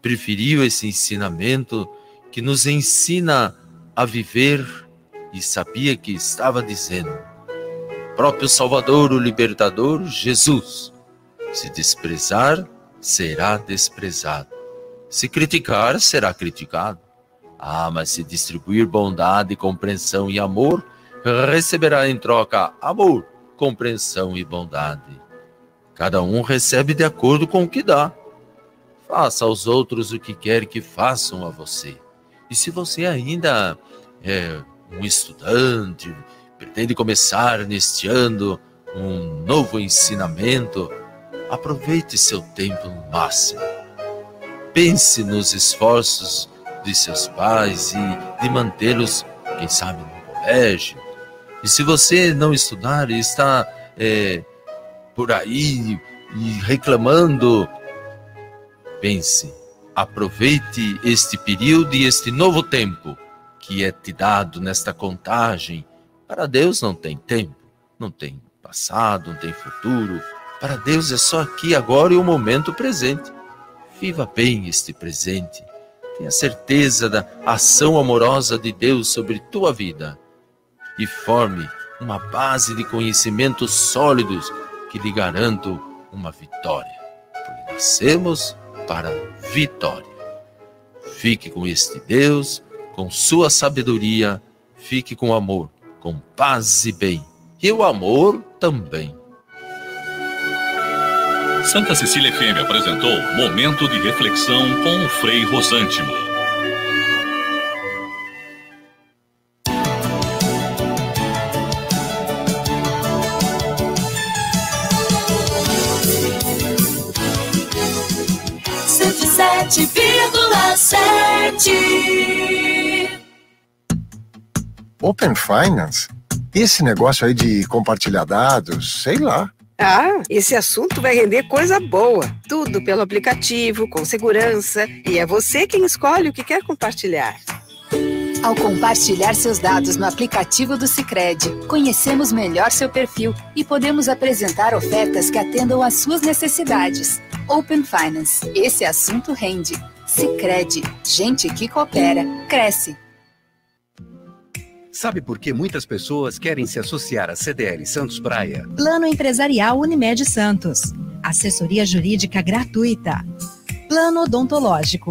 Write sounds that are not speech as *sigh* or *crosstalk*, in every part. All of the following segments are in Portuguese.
preferiu esse ensinamento que nos ensina a viver e sabia que estava dizendo: próprio Salvador, o Libertador, Jesus. Se desprezar, será desprezado. Se criticar, será criticado. Ah, mas se distribuir bondade, compreensão e amor, receberá em troca amor, compreensão e bondade. Cada um recebe de acordo com o que dá. Faça aos outros o que quer que façam a você. E se você ainda é um estudante, pretende começar neste ano um novo ensinamento, aproveite seu tempo no máximo. Pense nos esforços de seus pais e de mantê-los, quem sabe, no colégio. E se você não estudar e está é, por aí reclamando, pense, aproveite este período e este novo tempo que é te dado nesta contagem. Para Deus não tem tempo, não tem passado, não tem futuro. Para Deus é só aqui, agora e o momento presente. Viva bem este presente. Tenha certeza da ação amorosa de Deus sobre tua vida e forme uma base de conhecimentos sólidos que lhe garantam uma vitória. Porque nascemos para vitória. Fique com este Deus, com sua sabedoria, fique com amor, com paz e bem. E o amor também. Santa Cecília FM apresentou Momento de Reflexão com o Frei Rosântimo. Sete vírgula sete. Open Finance? Esse negócio aí de compartilhar dados, sei lá. Ah, esse assunto vai render coisa boa. Tudo pelo aplicativo, com segurança. E é você quem escolhe o que quer compartilhar. Ao compartilhar seus dados no aplicativo do Sicredi, conhecemos melhor seu perfil e podemos apresentar ofertas que atendam às suas necessidades. Open Finance. Esse assunto rende. Sicredi. Gente que coopera cresce. Sabe por que muitas pessoas querem se associar à CDL Santos Praia? Plano Empresarial Unimed Santos. Assessoria Jurídica Gratuita. Plano Odontológico.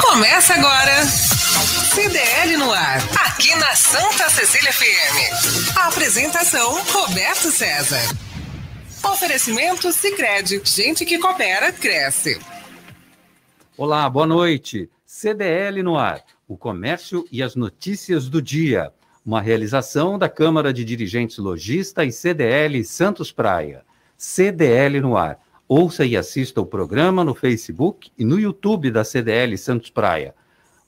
Começa agora. CDL no ar, aqui na Santa Cecília FM. A apresentação Roberto César. Oferecimento Sicredi, gente que coopera cresce. Olá, boa noite. CDL no ar, o comércio e as notícias do dia. Uma realização da Câmara de Dirigentes Logista e CDL Santos Praia. CDL no ar. Ouça e assista o programa no Facebook e no YouTube da CDL Santos Praia.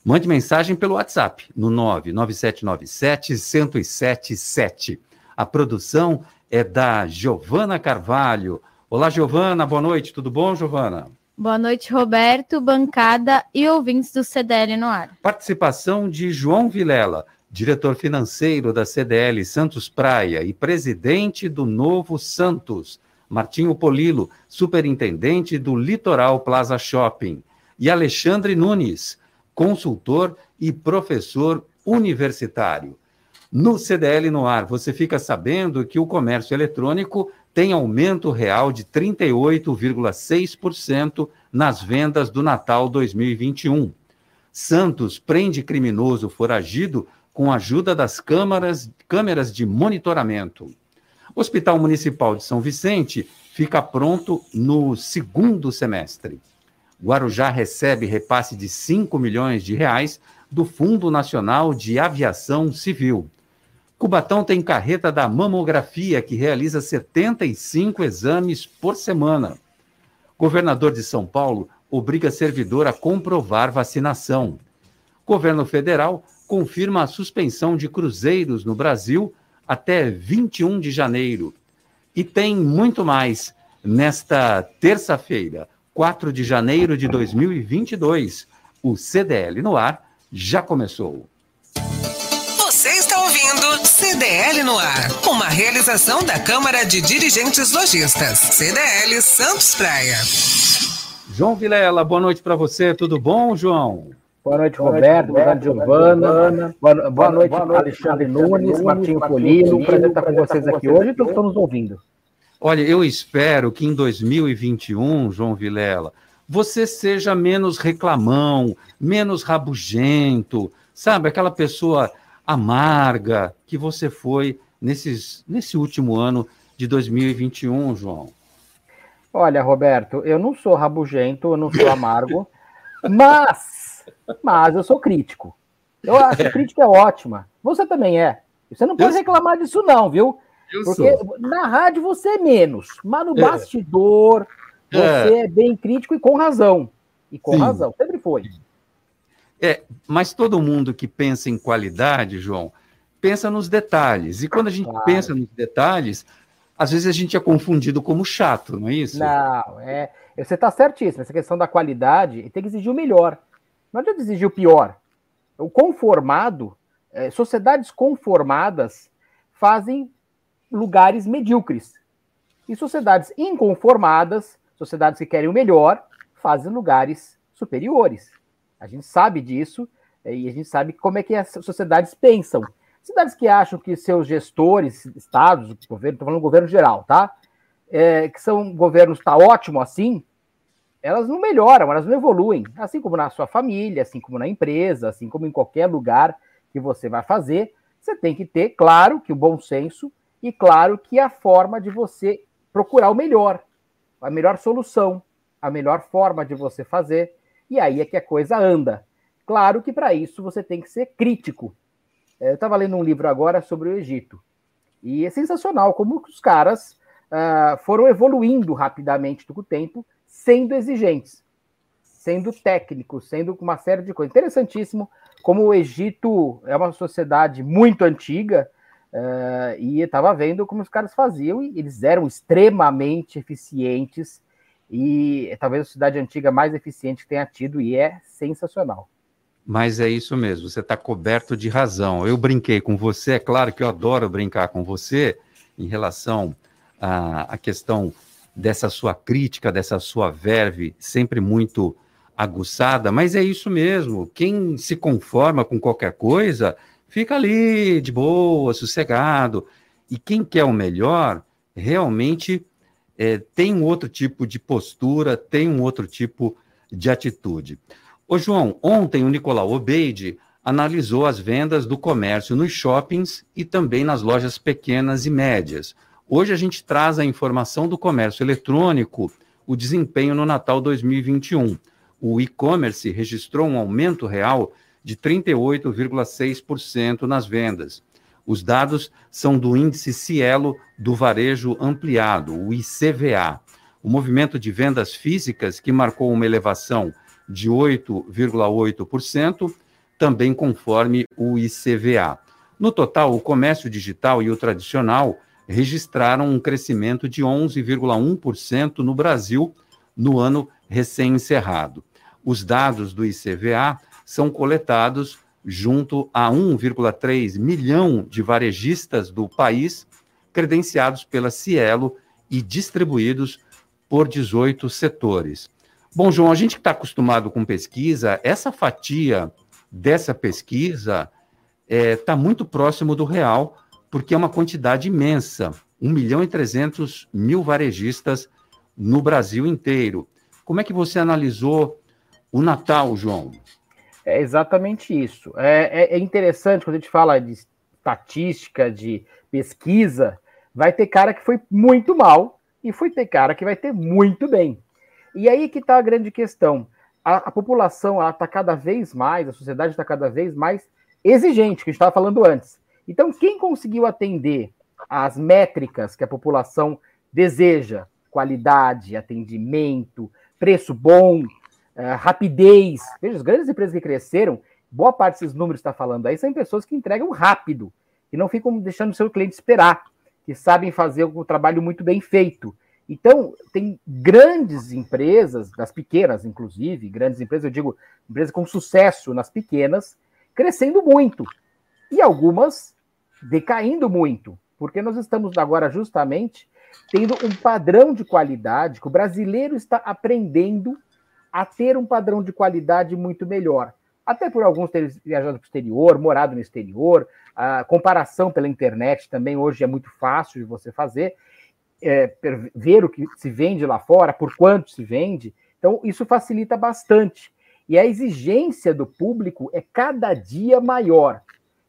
Mande mensagem pelo WhatsApp no 99797 1077. A produção é da Giovana Carvalho. Olá, Giovana, boa noite. Tudo bom, Giovana? Boa noite, Roberto, bancada e ouvintes do CDL no ar. Participação de João Vilela, diretor financeiro da CDL Santos Praia e presidente do Novo Santos. Martinho Polilo, superintendente do Litoral Plaza Shopping. E Alexandre Nunes, consultor e professor universitário. No CDL no ar, você fica sabendo que o comércio eletrônico tem aumento real de 38,6% nas vendas do Natal 2021. Santos prende criminoso foragido com a ajuda das câmaras, câmeras de monitoramento. O Hospital Municipal de São Vicente fica pronto no segundo semestre. Guarujá recebe repasse de 5 milhões de reais do Fundo Nacional de Aviação Civil. Cubatão tem carreta da mamografia que realiza 75 exames por semana. Governador de São Paulo obriga servidor a comprovar vacinação. Governo federal confirma a suspensão de cruzeiros no Brasil até 21 de janeiro. E tem muito mais nesta terça-feira, 4 de janeiro de 2022. O CDL no ar já começou. Você está ouvindo CDL no ar, uma realização da Câmara de Dirigentes Lojistas, CDL Santos Praia. João Vilela, boa noite para você, tudo bom, João? Boa noite, Roberto. Boa noite, Giovana. Boa, boa, noite, Alexandre Nunes, Martinho Polino. Prazer estar com vocês aqui hoje e todos estão nos ouvindo. Olha, eu espero que em 2021, João Vilela, você seja menos reclamão, menos rabugento, sabe? Aquela pessoa amarga que você foi nesses, nesse último ano de 2021, João. Olha, Roberto, eu não sou rabugento, eu não sou amargo, *laughs* mas mas eu sou crítico. Eu acho que crítica é ótima. Você também é. Você não pode eu reclamar disso, não, viu? Eu Porque sou. na rádio você é menos, mas no é. bastidor é. você é. é bem crítico e com razão. E com Sim. razão, sempre foi. É, mas todo mundo que pensa em qualidade, João, pensa nos detalhes. E quando a gente claro. pensa nos detalhes, às vezes a gente é confundido como chato, não é isso? Não, é. Você está certíssimo. Essa questão da qualidade tem que exigir o melhor. Não adianta exigir o pior. O conformado, é, sociedades conformadas fazem lugares medíocres. E sociedades inconformadas, sociedades que querem o melhor, fazem lugares superiores. A gente sabe disso é, e a gente sabe como é que as sociedades pensam. Cidades que acham que seus gestores, estados, governo, estou falando do governo geral, tá? É, que são governos tá ótimo assim, elas não melhoram, elas não evoluem, assim como na sua família, assim como na empresa, assim como em qualquer lugar que você vai fazer, você tem que ter, claro, que o bom senso e claro que a forma de você procurar o melhor, a melhor solução, a melhor forma de você fazer, e aí é que a coisa anda. Claro que para isso você tem que ser crítico. É, eu estava lendo um livro agora sobre o Egito, e é sensacional como os caras uh, foram evoluindo rapidamente com o tempo, sendo exigentes, sendo técnicos, sendo uma série de coisas. Interessantíssimo como o Egito é uma sociedade muito antiga, uh, e estava vendo como os caras faziam, e eles eram extremamente eficientes, e talvez a sociedade antiga mais eficiente que tenha tido, e é sensacional. Mas é isso mesmo, você está coberto de razão. Eu brinquei com você, é claro que eu adoro brincar com você em relação à questão dessa sua crítica, dessa sua verve, sempre muito aguçada, mas é isso mesmo. Quem se conforma com qualquer coisa, fica ali de boa, sossegado. E quem quer o melhor, realmente é, tem um outro tipo de postura, tem um outro tipo de atitude. Ô, João, ontem o Nicolau Obeide analisou as vendas do comércio nos shoppings e também nas lojas pequenas e médias. Hoje a gente traz a informação do comércio eletrônico, o desempenho no Natal 2021. O e-commerce registrou um aumento real de 38,6% nas vendas. Os dados são do índice Cielo do varejo ampliado, o ICVA. O movimento de vendas físicas, que marcou uma elevação de 8,8%, também conforme o ICVA. No total, o comércio digital e o tradicional registraram um crescimento de 11,1% no Brasil no ano recém-encerrado. Os dados do ICVA são coletados junto a 1,3 milhão de varejistas do país, credenciados pela Cielo e distribuídos por 18 setores. Bom, João, a gente que está acostumado com pesquisa, essa fatia dessa pesquisa está é, tá muito próximo do real, porque é uma quantidade imensa 1 milhão e 300 mil varejistas no Brasil inteiro. Como é que você analisou o Natal, João? É exatamente isso. É, é, é interessante quando a gente fala de estatística, de pesquisa, vai ter cara que foi muito mal e foi ter cara que vai ter muito bem. E aí que está a grande questão. A, a população está cada vez mais, a sociedade está cada vez mais exigente, que a gente estava falando antes. Então, quem conseguiu atender às métricas que a população deseja, qualidade, atendimento, preço bom, uh, rapidez. Veja, as grandes empresas que cresceram, boa parte desses números que está falando aí são pessoas que entregam rápido e não ficam deixando o seu cliente esperar, que sabem fazer o trabalho muito bem feito. Então, tem grandes empresas, das pequenas, inclusive, grandes empresas, eu digo, empresas com sucesso nas pequenas, crescendo muito. E algumas decaindo muito, porque nós estamos agora justamente tendo um padrão de qualidade que o brasileiro está aprendendo a ter um padrão de qualidade muito melhor. Até por alguns terem viajado para o exterior, morado no exterior, a comparação pela internet também hoje é muito fácil de você fazer é, ver o que se vende lá fora, por quanto se vende. Então, isso facilita bastante. E a exigência do público é cada dia maior.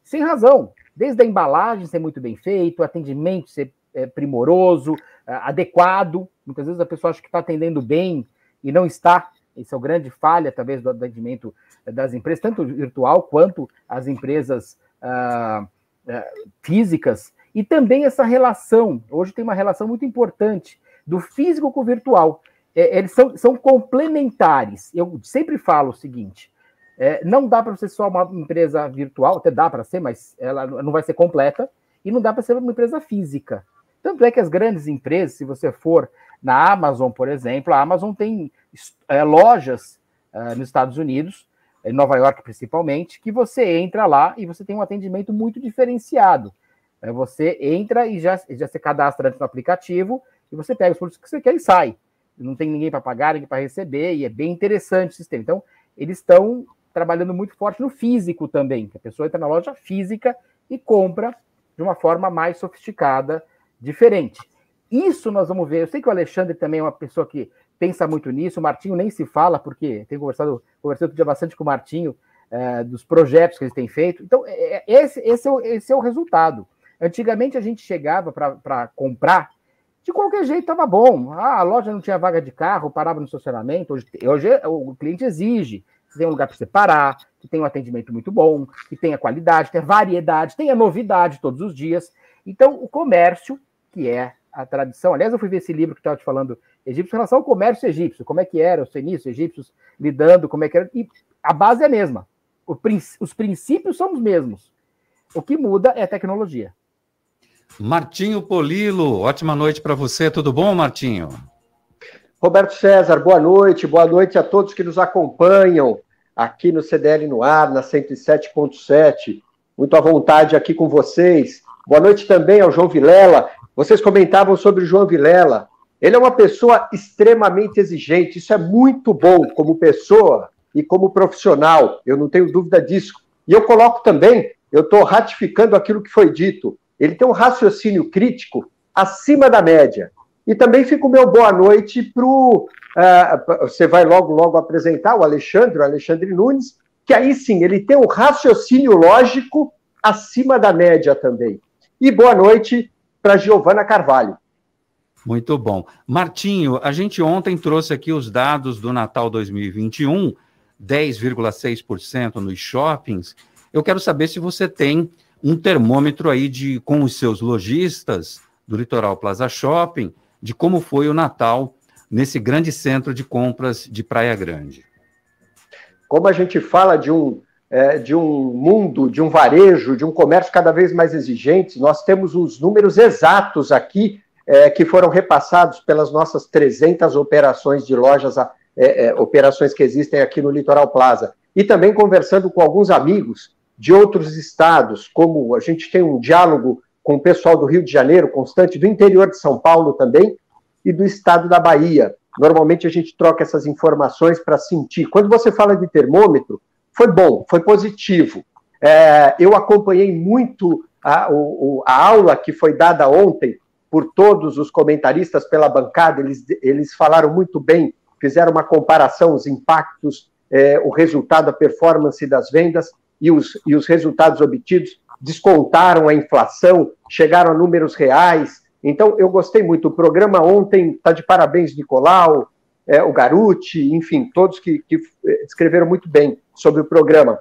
Sem razão. Desde a embalagem ser muito bem feito, o atendimento ser é, primoroso, adequado. Muitas vezes a pessoa acha que está atendendo bem e não está. Isso é o grande falha, talvez, do atendimento das empresas, tanto virtual quanto as empresas ah, ah, físicas. E também essa relação, hoje tem uma relação muito importante do físico com o virtual. É, eles são, são complementares. Eu sempre falo o seguinte: é, não dá para ser só uma empresa virtual, até dá para ser, mas ela não vai ser completa, e não dá para ser uma empresa física. Tanto é que as grandes empresas, se você for na Amazon, por exemplo, a Amazon tem é, lojas é, nos Estados Unidos, em Nova York principalmente, que você entra lá e você tem um atendimento muito diferenciado. É, você entra e já, já se cadastra no aplicativo e você pega os produtos que você quer e sai. Não tem ninguém para pagar, ninguém para receber, e é bem interessante o sistema. Então, eles estão trabalhando muito forte no físico também, a pessoa entra na loja física e compra de uma forma mais sofisticada, diferente. Isso nós vamos ver. Eu sei que o Alexandre também é uma pessoa que pensa muito nisso, o Martinho nem se fala, porque tenho conversado, conversei outro dia bastante com o Martinho é, dos projetos que eles têm feito. Então, é, é esse, esse, é o, esse é o resultado. Antigamente a gente chegava para comprar, de qualquer jeito estava bom. Ah, a loja não tinha vaga de carro, parava no estacionamento. Hoje, hoje o cliente exige que tem um lugar para você parar, que tem um atendimento muito bom, que tenha qualidade, tenha variedade, tenha novidade todos os dias. Então, o comércio, que é a tradição. Aliás, eu fui ver esse livro que estava te falando, egípcio, em relação ao comércio egípcio, como é que era, os fenícios egípcios lidando, como é que era. E a base é a mesma. os princípios são os mesmos. O que muda é a tecnologia. Martinho Polilo, ótima noite para você, tudo bom, Martinho? Roberto César, boa noite, boa noite a todos que nos acompanham aqui no CDL no ar, na 107.7. Muito à vontade aqui com vocês. Boa noite também ao João Vilela. Vocês comentavam sobre o João Vilela. Ele é uma pessoa extremamente exigente, isso é muito bom como pessoa e como profissional, eu não tenho dúvida disso. E eu coloco também, eu estou ratificando aquilo que foi dito, ele tem um raciocínio crítico acima da média. E também fica o meu boa noite para o. Uh, você vai logo, logo apresentar o Alexandre, o Alexandre Nunes, que aí sim, ele tem um raciocínio lógico acima da média também. E boa noite para Giovana Carvalho. Muito bom. Martinho, a gente ontem trouxe aqui os dados do Natal 2021, 10,6% nos shoppings. Eu quero saber se você tem um termômetro aí de com os seus lojistas do Litoral Plaza Shopping de como foi o Natal nesse grande centro de compras de Praia Grande. Como a gente fala de um é, de um mundo, de um varejo, de um comércio cada vez mais exigente, nós temos os números exatos aqui é, que foram repassados pelas nossas 300 operações de lojas, é, é, operações que existem aqui no Litoral Plaza. E também conversando com alguns amigos de outros estados, como a gente tem um diálogo com o pessoal do Rio de Janeiro constante, do interior de São Paulo também, e do estado da Bahia. Normalmente a gente troca essas informações para sentir. Quando você fala de termômetro, foi bom, foi positivo. É, eu acompanhei muito a, o, a aula que foi dada ontem por todos os comentaristas pela bancada, eles, eles falaram muito bem, fizeram uma comparação, os impactos, é, o resultado, a performance das vendas e os, e os resultados obtidos descontaram a inflação, chegaram a números reais. Então, eu gostei muito. O programa ontem está de parabéns, Nicolau, é, o Garuti, enfim, todos que, que escreveram muito bem sobre o programa.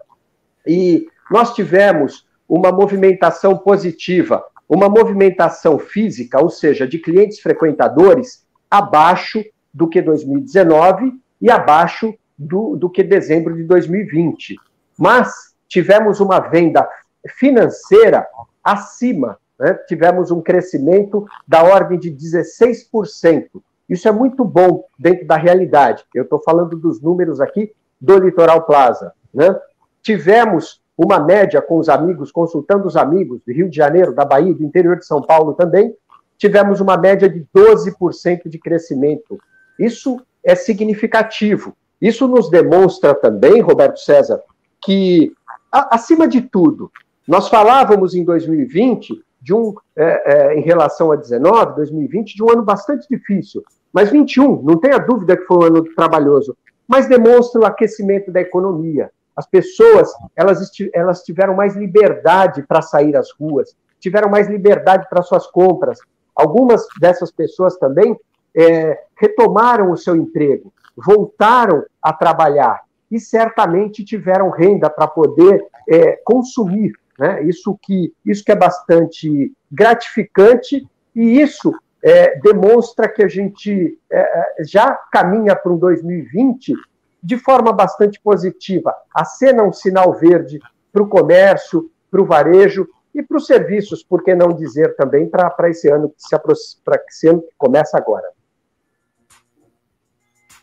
E nós tivemos uma movimentação positiva, uma movimentação física, ou seja, de clientes frequentadores, abaixo do que 2019 e abaixo do, do que dezembro de 2020. Mas tivemos uma venda financeira acima, né? tivemos um crescimento da ordem de 16%. Isso é muito bom dentro da realidade. Eu estou falando dos números aqui do Litoral Plaza. Né? Tivemos uma média com os amigos, consultando os amigos do Rio de Janeiro, da Bahia, do interior de São Paulo também, tivemos uma média de 12% de crescimento. Isso é significativo. Isso nos demonstra também, Roberto César, que, acima de tudo, nós falávamos em 2020 de um, é, é, em relação a 19, 2020, de um ano bastante difícil. Mas 21, não tenha dúvida que foi um ano trabalhoso, mas demonstra o aquecimento da economia. As pessoas, elas, elas tiveram mais liberdade para sair às ruas, tiveram mais liberdade para suas compras. Algumas dessas pessoas também é, retomaram o seu emprego, voltaram a trabalhar e certamente tiveram renda para poder é, consumir. Né? Isso, que, isso que é bastante gratificante e isso é, demonstra que a gente é, é já caminha para um 2020 de forma bastante positiva. Acena um sinal verde para o comércio, para o varejo e para os serviços, por que não dizer também para esse ano que se para esse ano que começa agora.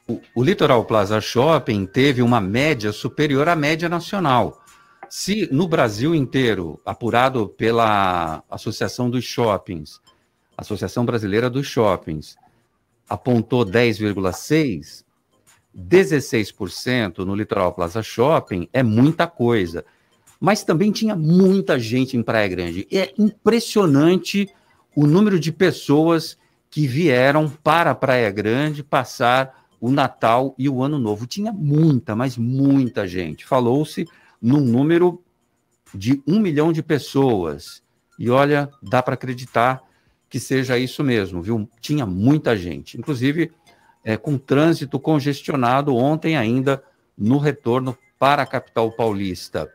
O, o Litoral Plaza Shopping teve uma média superior à média nacional. Se no Brasil inteiro, apurado pela Associação dos Shoppings, Associação Brasileira dos Shoppings, apontou 10,6, 16% no Litoral Plaza Shopping é muita coisa. Mas também tinha muita gente em Praia Grande. É impressionante o número de pessoas que vieram para Praia Grande passar o Natal e o Ano Novo. Tinha muita, mas muita gente. Falou-se num número de um milhão de pessoas. E olha, dá para acreditar que seja isso mesmo, viu? Tinha muita gente, inclusive é, com trânsito congestionado ontem ainda no retorno para a capital paulista.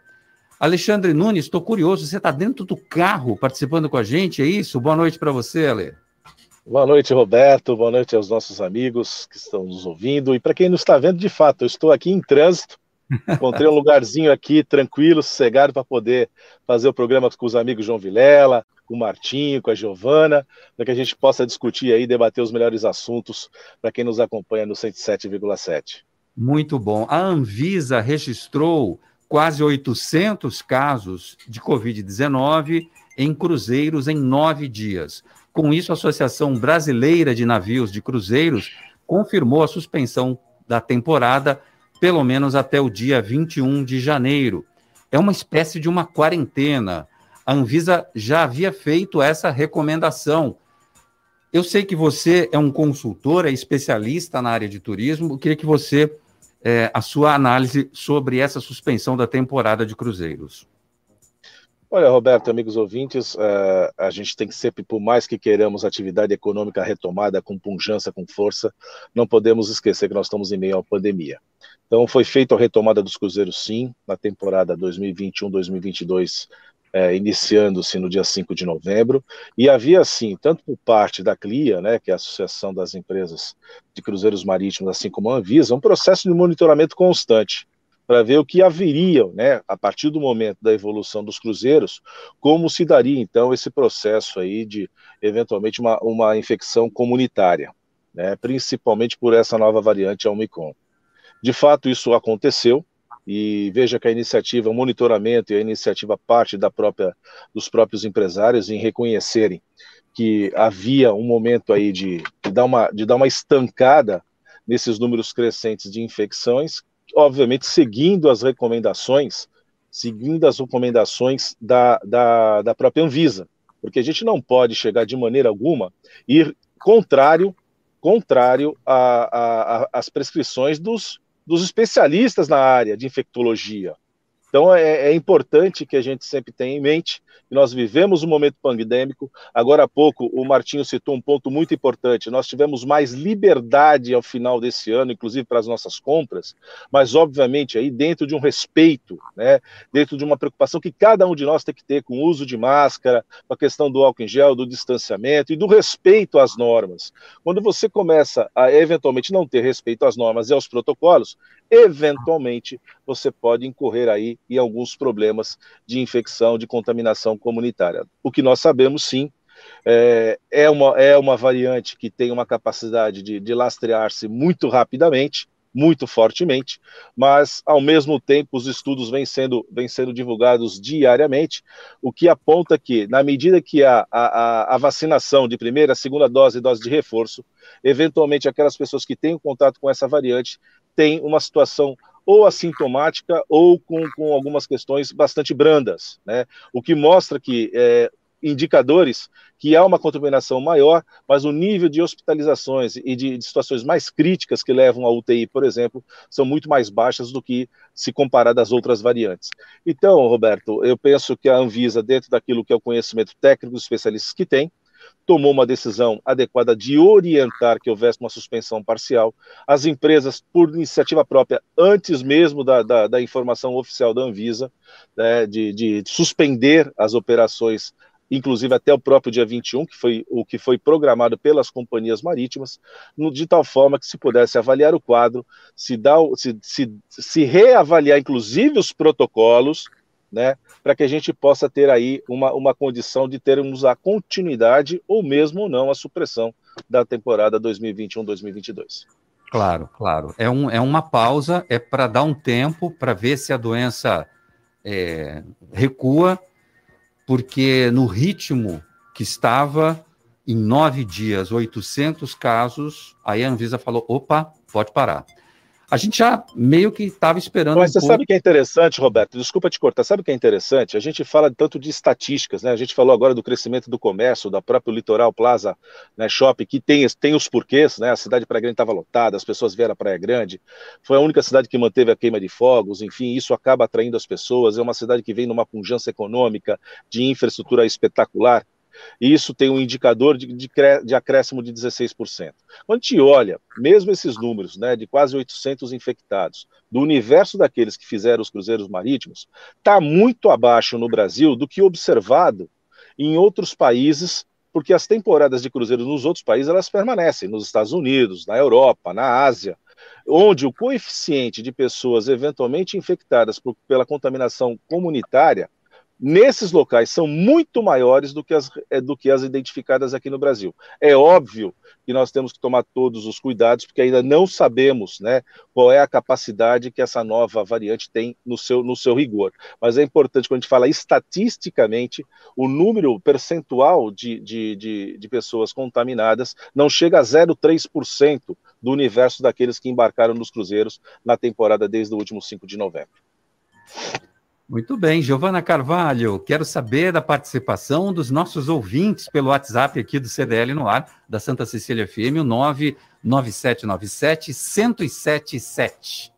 Alexandre Nunes, estou curioso, você está dentro do carro participando com a gente, é isso? Boa noite para você, Ale. Boa noite, Roberto. Boa noite aos nossos amigos que estão nos ouvindo. E para quem não está vendo, de fato, eu estou aqui em trânsito. Encontrei um lugarzinho aqui tranquilo, sossegado, para poder fazer o programa com os amigos João Vilela, com o Martinho, com a Giovana, para que a gente possa discutir aí, debater os melhores assuntos para quem nos acompanha no 107,7. Muito bom. A Anvisa registrou quase 800 casos de Covid-19 em cruzeiros em nove dias. Com isso, a Associação Brasileira de Navios de Cruzeiros confirmou a suspensão da temporada, pelo menos até o dia 21 de janeiro. É uma espécie de uma quarentena. A Anvisa já havia feito essa recomendação. Eu sei que você é um consultor, é especialista na área de turismo. Eu queria que você, é, a sua análise sobre essa suspensão da temporada de cruzeiros. Olha, Roberto, amigos ouvintes, uh, a gente tem que sempre, por mais que queiramos atividade econômica retomada com punjança, com força, não podemos esquecer que nós estamos em meio à pandemia. Então, foi feita a retomada dos cruzeiros, sim, na temporada 2021-2022, é, iniciando-se no dia 5 de novembro, e havia, sim, tanto por parte da CLIA, né, que é a Associação das Empresas de Cruzeiros Marítimos, assim como a Anvisa, um processo de monitoramento constante para ver o que haveria, né, a partir do momento da evolução dos cruzeiros, como se daria então esse processo aí de eventualmente uma, uma infecção comunitária, né, principalmente por essa nova variante Omicron. De fato, isso aconteceu e veja que a iniciativa, monitoramento e a iniciativa parte da própria dos próprios empresários em reconhecerem que havia um momento aí de, de dar uma de dar uma estancada nesses números crescentes de infecções obviamente, seguindo as recomendações, seguindo as recomendações da, da, da própria Anvisa, porque a gente não pode chegar de maneira alguma ir contrário contrário às prescrições dos, dos especialistas na área de infectologia. Então é, é, importante que a gente sempre tenha em mente que nós vivemos um momento pandêmico. Agora há pouco o Martinho citou um ponto muito importante. Nós tivemos mais liberdade ao final desse ano, inclusive para as nossas compras, mas obviamente aí dentro de um respeito, né, dentro de uma preocupação que cada um de nós tem que ter com o uso de máscara, com a questão do álcool em gel, do distanciamento e do respeito às normas. Quando você começa a eventualmente não ter respeito às normas e aos protocolos, eventualmente você pode incorrer aí em alguns problemas de infecção, de contaminação comunitária. O que nós sabemos sim é, é, uma, é uma variante que tem uma capacidade de, de lastrear-se muito rapidamente, muito fortemente, mas ao mesmo tempo os estudos vêm sendo, vêm sendo divulgados diariamente, o que aponta que, na medida que a, a, a vacinação de primeira, segunda dose e dose de reforço, eventualmente aquelas pessoas que têm contato com essa variante têm uma situação ou assintomática ou com, com algumas questões bastante brandas, né? O que mostra que é, indicadores que há uma contaminação maior, mas o nível de hospitalizações e de, de, situações mais críticas que levam à UTI, por exemplo, são muito mais baixas do que se comparar das outras variantes. Então, Roberto, eu penso que a Anvisa, dentro daquilo que é o conhecimento técnico dos especialistas que tem, tomou uma decisão adequada de orientar que houvesse uma suspensão parcial. As empresas, por iniciativa própria, antes mesmo da, da, da informação oficial da Anvisa, né, de, de suspender as operações inclusive até o próprio dia 21, que foi o que foi programado pelas companhias marítimas, de tal forma que se pudesse avaliar o quadro, se, dá, se, se, se reavaliar inclusive os protocolos, né, para que a gente possa ter aí uma, uma condição de termos a continuidade ou mesmo não a supressão da temporada 2021-2022. Claro, claro. É, um, é uma pausa, é para dar um tempo para ver se a doença é, recua porque no ritmo que estava, em nove dias, 800 casos, aí a Anvisa falou: opa, pode parar. A gente já meio que estava esperando. Mas um você pouco... sabe o que é interessante, Roberto? Desculpa te cortar. Sabe o que é interessante? A gente fala tanto de estatísticas, né? A gente falou agora do crescimento do comércio, da própria Litoral Plaza né, Shopping, que tem, tem os porquês, né? A cidade de Praia Grande estava lotada, as pessoas vieram à Praia Grande. Foi a única cidade que manteve a queima de fogos, enfim, isso acaba atraindo as pessoas. É uma cidade que vem numa pujança econômica, de infraestrutura espetacular e isso tem um indicador de, de, de acréscimo de 16%. Quando a gente olha, mesmo esses números, né, de quase 800 infectados, do universo daqueles que fizeram os cruzeiros marítimos, está muito abaixo no Brasil do que observado em outros países, porque as temporadas de cruzeiros nos outros países elas permanecem, nos Estados Unidos, na Europa, na Ásia, onde o coeficiente de pessoas eventualmente infectadas por, pela contaminação comunitária nesses locais são muito maiores do que, as, é, do que as identificadas aqui no Brasil. É óbvio que nós temos que tomar todos os cuidados, porque ainda não sabemos né, qual é a capacidade que essa nova variante tem no seu, no seu rigor. Mas é importante, quando a gente fala estatisticamente, o número percentual de, de, de, de pessoas contaminadas não chega a 0,3% do universo daqueles que embarcaram nos cruzeiros na temporada desde o último 5 de novembro. Muito bem, Giovana Carvalho, quero saber da participação dos nossos ouvintes pelo WhatsApp aqui do CDL no ar, da Santa Cecília FM, o 99797 1077.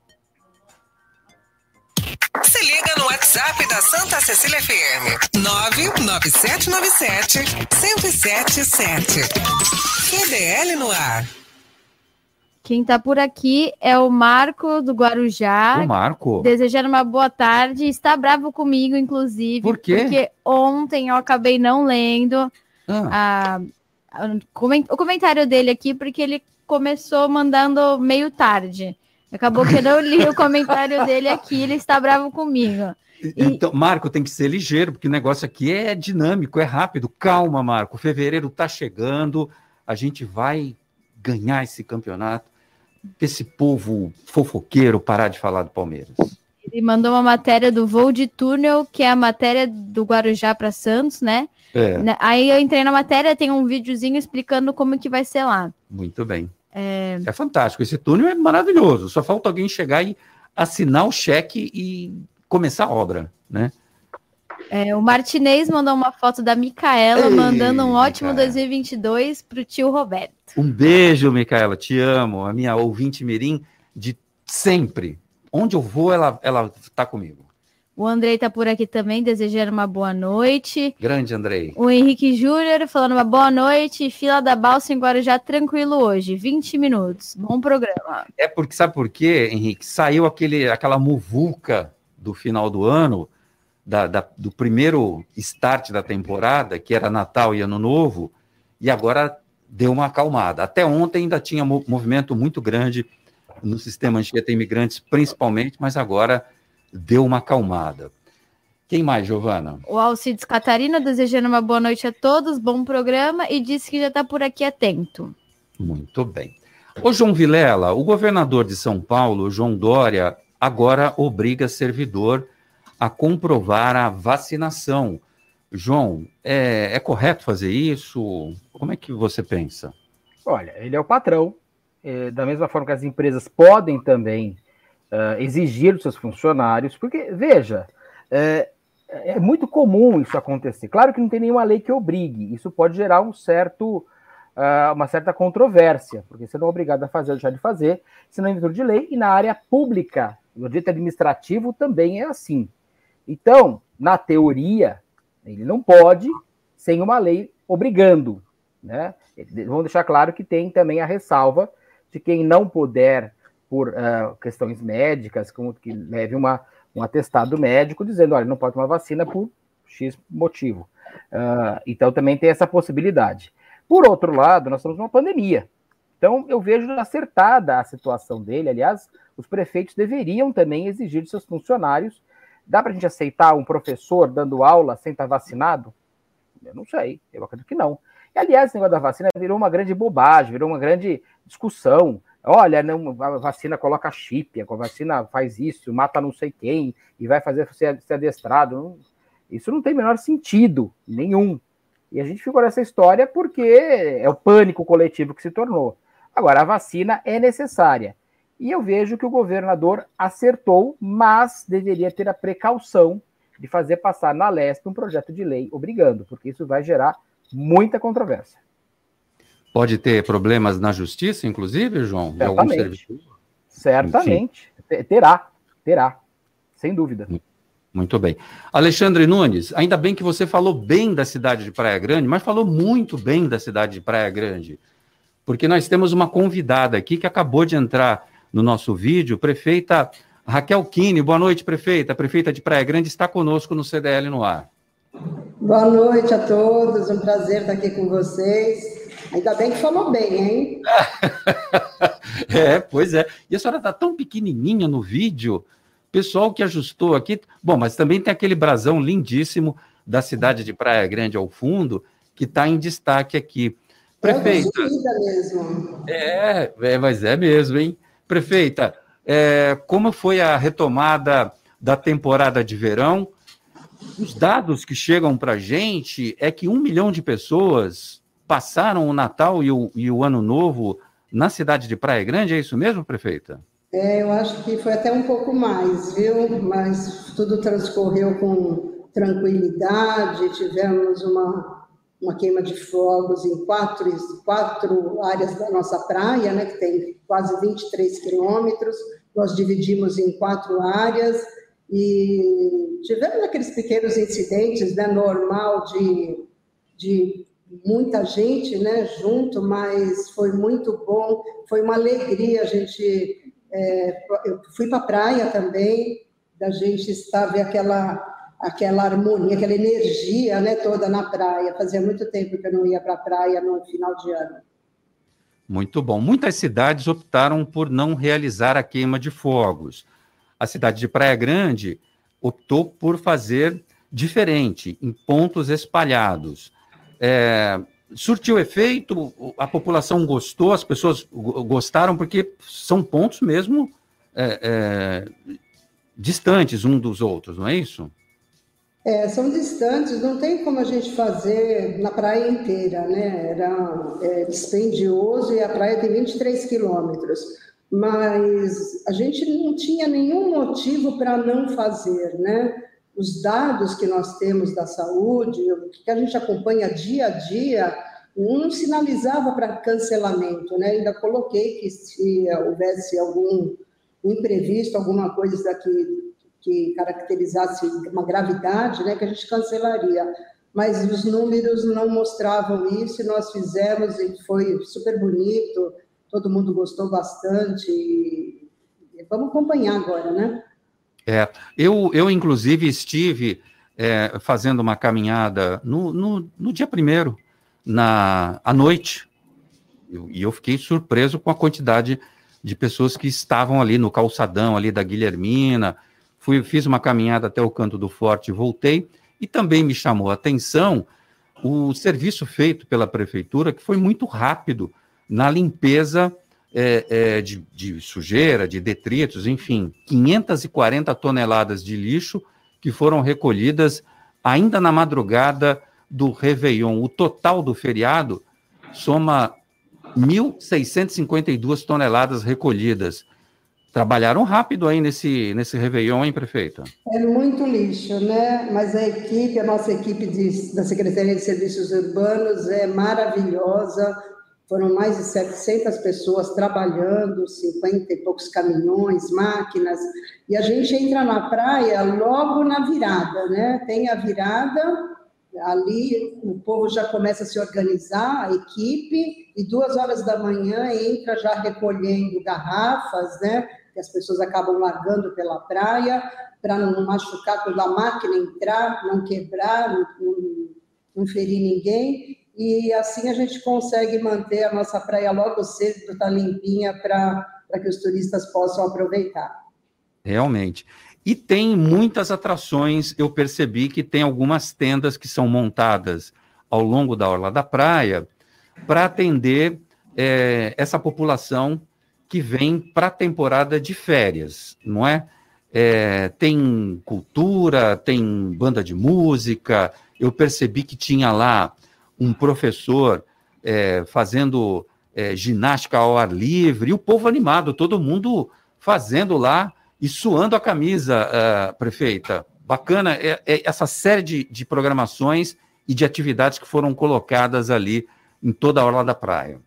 Se liga no WhatsApp da Santa Cecília FM, 99797 1077. CDL no ar. Quem está por aqui é o Marco do Guarujá. O Marco. Desejando uma boa tarde. Está bravo comigo, inclusive. Por quê? Porque ontem eu acabei não lendo ah. a, a, o comentário dele aqui, porque ele começou mandando meio tarde. Acabou que eu não li o comentário *laughs* dele aqui, ele está bravo comigo. Então, Marco, tem que ser ligeiro, porque o negócio aqui é dinâmico, é rápido. Calma, Marco. Fevereiro está chegando, a gente vai ganhar esse campeonato esse povo fofoqueiro parar de falar do Palmeiras? Ele mandou uma matéria do voo de túnel, que é a matéria do Guarujá para Santos, né? É. Aí eu entrei na matéria, tem um videozinho explicando como que vai ser lá. Muito bem. É... é fantástico. Esse túnel é maravilhoso. Só falta alguém chegar e assinar o cheque e começar a obra, né? É, o Martinez mandou uma foto da Micaela Ei, mandando um ótimo Micaela. 2022 para o tio Roberto. Um beijo, Micaela, te amo. A minha ouvinte mirim de sempre. Onde eu vou, ela ela tá comigo. O Andrei tá por aqui também, desejando uma boa noite. Grande, Andrei. O Henrique Júnior falando uma boa noite. Fila da Balsa em Guarujá tranquilo hoje, 20 minutos. Bom programa. É porque, sabe por quê, Henrique? Saiu aquele, aquela muvuca do final do ano da, da, do primeiro start da temporada, que era Natal e Ano Novo, e agora deu uma acalmada. Até ontem ainda tinha movimento muito grande no sistema Anchieta Imigrantes, principalmente, mas agora deu uma acalmada. Quem mais, Giovana? O Alcides Catarina desejando uma boa noite a todos, bom programa e disse que já está por aqui atento. Muito bem. Ô João Vilela, o governador de São Paulo, João Dória, agora obriga servidor a comprovar a vacinação. João, é, é correto fazer isso? Como é que você pensa? Olha, ele é o patrão. É, da mesma forma que as empresas podem também uh, exigir dos seus funcionários, porque, veja, é, é, muito comum isso acontecer. Claro que não tem nenhuma lei que obrigue, isso pode gerar um certo, uh, uma certa controvérsia, porque você não é obrigado a fazer ou deixar de fazer, se não é virtude de lei, e na área pública, no direito administrativo também é assim. Então, na teoria, ele não pode sem uma lei obrigando, né? Vamos deixar claro que tem também a ressalva de quem não puder, por uh, questões médicas, como que leve uma, um atestado médico dizendo, olha, não pode tomar vacina por X motivo. Uh, então também tem essa possibilidade. Por outro lado, nós estamos numa pandemia. Então eu vejo acertada a situação dele. Aliás, os prefeitos deveriam também exigir de seus funcionários. Dá para a gente aceitar um professor dando aula sem estar vacinado? Eu não sei, eu acredito que não. E, aliás, esse negócio da vacina virou uma grande bobagem, virou uma grande discussão. Olha, não, a vacina coloca chip, a vacina faz isso, mata não sei quem, e vai fazer você ser adestrado. Isso não tem o menor sentido, nenhum. E a gente ficou nessa história porque é o pânico coletivo que se tornou. Agora, a vacina é necessária. E eu vejo que o governador acertou, mas deveria ter a precaução de fazer passar na leste um projeto de lei obrigando, porque isso vai gerar muita controvérsia. Pode ter problemas na justiça, inclusive, João? Certamente. Certamente. Terá, terá, sem dúvida. Muito bem. Alexandre Nunes, ainda bem que você falou bem da cidade de Praia Grande, mas falou muito bem da cidade de Praia Grande, porque nós temos uma convidada aqui que acabou de entrar no nosso vídeo, prefeita Raquel Kine. Boa noite, prefeita. A prefeita de Praia Grande está conosco no CDL no ar. Boa noite a todos, um prazer estar aqui com vocês. Ainda bem que falou bem, hein? *laughs* é, pois é. E a senhora está tão pequenininha no vídeo, pessoal que ajustou aqui. Bom, mas também tem aquele brasão lindíssimo da cidade de Praia Grande ao fundo, que está em destaque aqui. Prefeita. É, mesmo. É, é, mas é mesmo, hein? Prefeita, é, como foi a retomada da temporada de verão? Os dados que chegam para a gente é que um milhão de pessoas passaram o Natal e o, e o Ano Novo na cidade de Praia Grande, é isso mesmo, prefeita? É, eu acho que foi até um pouco mais, viu? Mas tudo transcorreu com tranquilidade, tivemos uma, uma queima de fogos em quatro, quatro áreas da nossa praia, né, que tem quase 23 quilômetros, nós dividimos em quatro áreas, e tivemos aqueles pequenos incidentes, né, normal de, de muita gente, né, junto, mas foi muito bom, foi uma alegria a gente, é, eu fui para a praia também, da gente estar, ver aquela, aquela harmonia, aquela energia, né, toda na praia, fazia muito tempo que eu não ia para a praia no final de ano. Muito bom. Muitas cidades optaram por não realizar a queima de fogos a cidade de Praia Grande optou por fazer diferente, em pontos espalhados. É, surtiu efeito, a população gostou, as pessoas gostaram, porque são pontos mesmo é, é, distantes um dos outros, não é isso? É, são distantes, não tem como a gente fazer na praia inteira, né? Era é, dispendioso e a praia tem 23 quilômetros mas a gente não tinha nenhum motivo para não fazer, né? Os dados que nós temos da saúde, o que a gente acompanha dia a dia, não sinalizava para cancelamento, né? Ainda coloquei que se houvesse algum imprevisto, alguma coisa daqui que caracterizasse uma gravidade, né, que a gente cancelaria. Mas os números não mostravam isso, e nós fizemos e foi super bonito todo mundo gostou bastante. Vamos acompanhar agora, né? É, eu, eu inclusive estive é, fazendo uma caminhada no, no, no dia primeiro, na, à noite, e eu fiquei surpreso com a quantidade de pessoas que estavam ali no calçadão ali da Guilhermina. Fui, fiz uma caminhada até o canto do forte e voltei. E também me chamou a atenção o serviço feito pela prefeitura, que foi muito rápido na limpeza é, é, de, de, sujeira, de detritos, enfim, 540 toneladas de lixo que foram recolhidas ainda na madrugada do Réveillon. O total do feriado soma 1.652 toneladas recolhidas. Trabalharam rápido aí nesse, nesse Réveillon, hein, prefeita? É muito lixo, né? Mas a equipe, a nossa equipe de, da Secretaria de Serviços Urbanos é maravilhosa. Foram mais de 700 pessoas trabalhando, 50 e poucos caminhões, máquinas. E a gente entra na praia logo na virada, né? Tem a virada, ali o povo já começa a se organizar, a equipe, e duas horas da manhã entra já recolhendo garrafas, né? Que as pessoas acabam largando pela praia, para não machucar quando a máquina entrar, não quebrar, não, não, não ferir ninguém e assim a gente consegue manter a nossa praia logo cedo, tá limpinha para que os turistas possam aproveitar. Realmente. E tem muitas atrações, eu percebi que tem algumas tendas que são montadas ao longo da orla da praia para atender é, essa população que vem para a temporada de férias, não é? é? Tem cultura, tem banda de música, eu percebi que tinha lá um professor é, fazendo é, ginástica ao ar livre, e o povo animado, todo mundo fazendo lá e suando a camisa, uh, prefeita. Bacana é, é essa série de, de, programações e de atividades que foram colocadas ali em toda a orla da praia.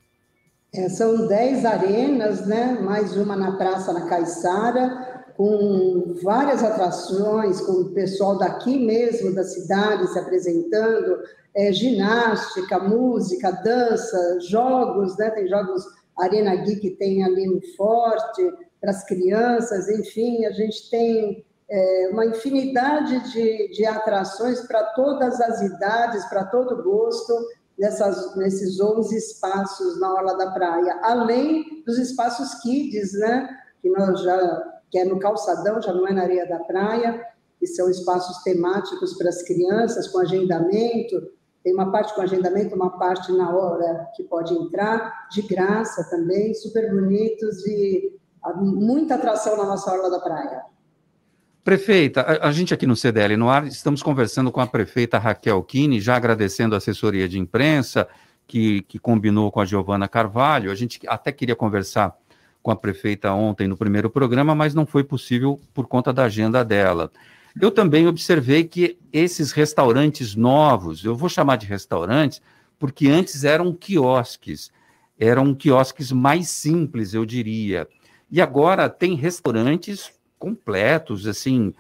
É, são 10 arenas, né? mais uma na Praça na Caiçara, com várias atrações, com o pessoal daqui mesmo, da cidade, se apresentando, é, ginástica, música, dança, jogos, né? Tem jogos Arena Geek tem ali no Forte, para as crianças, enfim, a gente tem é, uma infinidade de, de atrações para todas as idades, para todo gosto, nessas, nesses 11 espaços na Orla da Praia, além dos espaços kids, né? Que nós já que é no calçadão, já não é na areia da praia, que são espaços temáticos para as crianças, com agendamento, tem uma parte com agendamento, uma parte na hora que pode entrar, de graça também, super bonitos e ah, muita atração na nossa orla da praia. Prefeita, a, a, gente aqui no CDL no ar estamos conversando com a prefeita Raquel Kine, já agradecendo a assessoria de imprensa que, que combinou com a Giovana Carvalho. A gente até queria conversar com a prefeita ontem no primeiro programa, mas não foi possível por conta da agenda dela. Eu também observei que esses restaurantes novos, eu vou chamar de restaurantes, porque antes eram quiosques, eram quiosques mais simples, eu diria. E agora tem restaurantes completos, assim,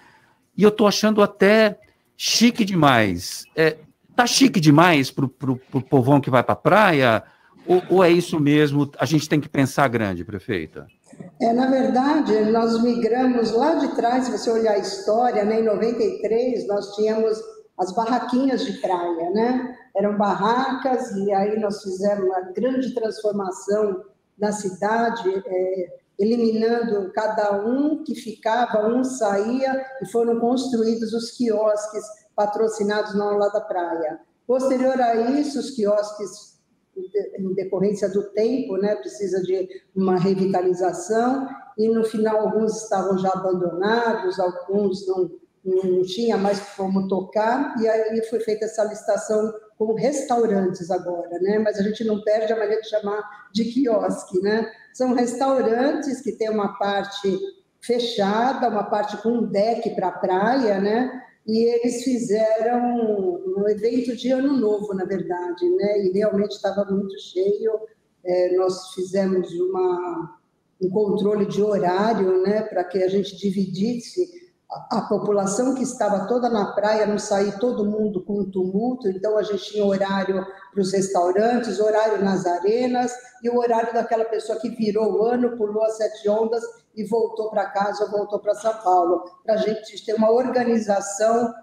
e eu estou achando até chique demais. É, tá chique demais para o povão que vai para a praia? Ou, ou é isso mesmo? A gente tem que pensar grande, prefeita? É, na verdade, nós migramos lá de trás, se você olhar a história, né, em 93 nós tínhamos as barraquinhas de praia, né? Eram barracas e aí nós fizemos uma grande transformação na cidade, é, eliminando cada um que ficava, um saía e foram construídos os quiosques patrocinados na orla da praia. Posterior a isso, os quiosques em decorrência do tempo, né, precisa de uma revitalização, e no final alguns estavam já abandonados, alguns não, não tinha mais como tocar, e aí foi feita essa licitação com restaurantes agora, né, mas a gente não perde a maneira de chamar de quiosque, né, são restaurantes que têm uma parte fechada, uma parte com um deck para praia, né, e eles fizeram um evento de ano novo, na verdade, né? E realmente estava muito cheio. É, nós fizemos uma, um controle de horário, né? Para que a gente dividisse a, população que estava toda na praia, não sair todo mundo com um tumulto. Então a gente tinha horário para os restaurantes, horário nas arenas e o horário daquela pessoa que virou o ano, pulou as sete ondas e voltou para casa, voltou para São Paulo, para a gente ter uma organização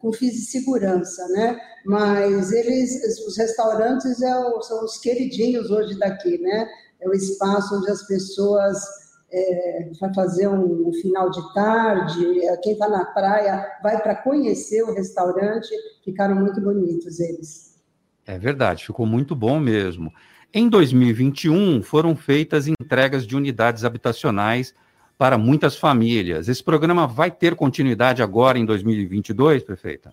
com fins de segurança, né? Mas eles, os restaurantes é, são os queridinhos hoje daqui, né? é o espaço onde as pessoas é, vai fazer um, um, final de tarde, é, quem está na praia vai para conhecer o restaurante, ficaram muito bonitos eles. É verdade, ficou muito bom mesmo. Em 2021, foram feitas entregas de unidades habitacionais para muitas famílias. Esse programa vai ter continuidade agora em 2022, prefeita?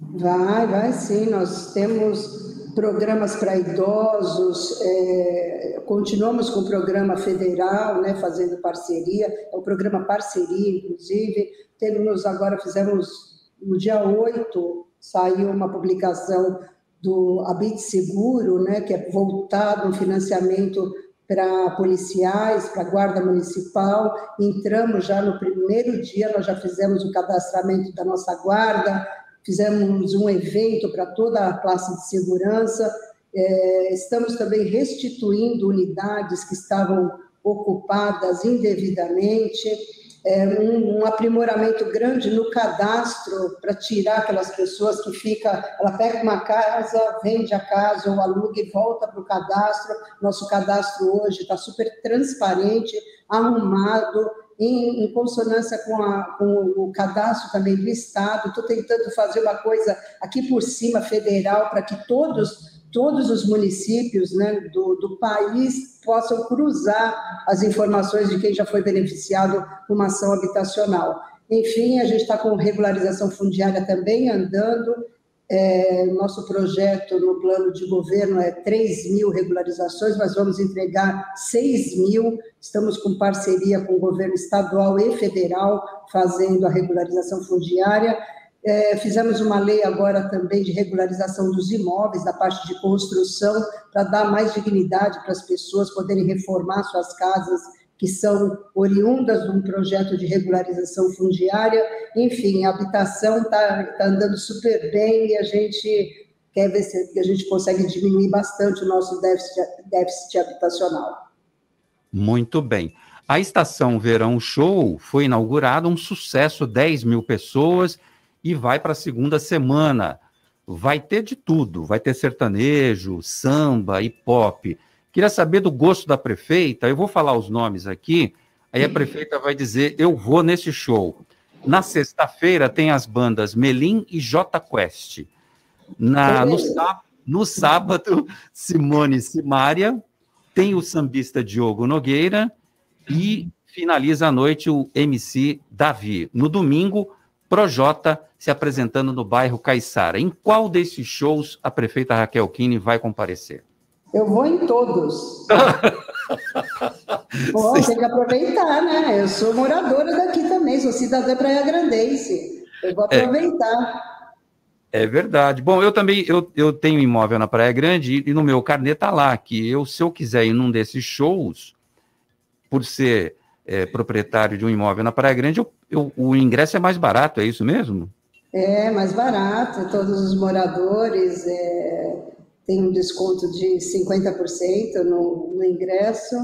Vai, vai sim. Nós temos programas para idosos, é, continuamos com o programa federal, né, fazendo parceria, é o programa Parceria, inclusive. Temos agora, fizemos no dia 8, saiu uma publicação do Habite Seguro, né, que é voltado um financiamento para policiais, para guarda municipal. Entramos já no primeiro dia, nós já fizemos o cadastramento da nossa guarda, fizemos um evento para toda a classe de segurança. É, estamos também restituindo unidades que estavam ocupadas indevidamente é, um, um, aprimoramento grande no cadastro para tirar aquelas pessoas que fica, ela pega uma casa, vende a casa ou aluga e volta para o cadastro. Nosso cadastro hoje está super transparente, arrumado, em, em consonância com, a, com, o cadastro também do Estado. Estou tentando fazer uma coisa aqui por cima, federal, para que todos todos os municípios né, do, do país possam cruzar as informações de quem já foi beneficiado com uma ação habitacional. Enfim, a gente está com regularização fundiária também andando. É, nosso projeto no plano de governo é 3 mil regularizações, mas vamos entregar 6 mil. Estamos com parceria com o governo estadual e federal fazendo a regularização fundiária. É, fizemos uma lei agora também de regularização dos imóveis, da parte de construção, para dar mais dignidade para as pessoas poderem reformar suas casas que são oriundas de um projeto de regularização fundiária. Enfim, a habitação está tá andando super bem e a gente quer ver se a gente consegue diminuir bastante o nosso déficit, déficit habitacional. Muito bem. A estação Verão Show foi inaugurada, um sucesso, 10 mil pessoas e vai para a segunda semana. Vai ter de tudo, vai ter sertanejo, samba e pop. Queria saber do gosto da prefeita, eu vou falar os nomes aqui, aí a prefeita vai dizer: eu vou nesse show. Na sexta-feira tem as bandas Melim e J Quest. Na, no, no sábado, *laughs* Simone Simária, tem o sambista Diogo Nogueira e finaliza a noite o MC Davi. No domingo, Projota se apresentando no bairro Caiçara. Em qual desses shows a prefeita Raquel Kine vai comparecer? Eu vou em todos. *laughs* Pô, tem que aproveitar, né? Eu sou moradora daqui também, sou cidadã Praia Grandense. Eu vou aproveitar. É, é verdade. Bom, eu também eu, eu tenho imóvel na Praia Grande e, no meu carnê tá lá que eu, se eu quiser ir num desses shows, por ser é, proprietário de um imóvel na Praia Grande, eu, eu, o ingresso é mais barato, é isso mesmo? É, mais barato. Todos os moradores é, têm um desconto de 50% no, no ingresso.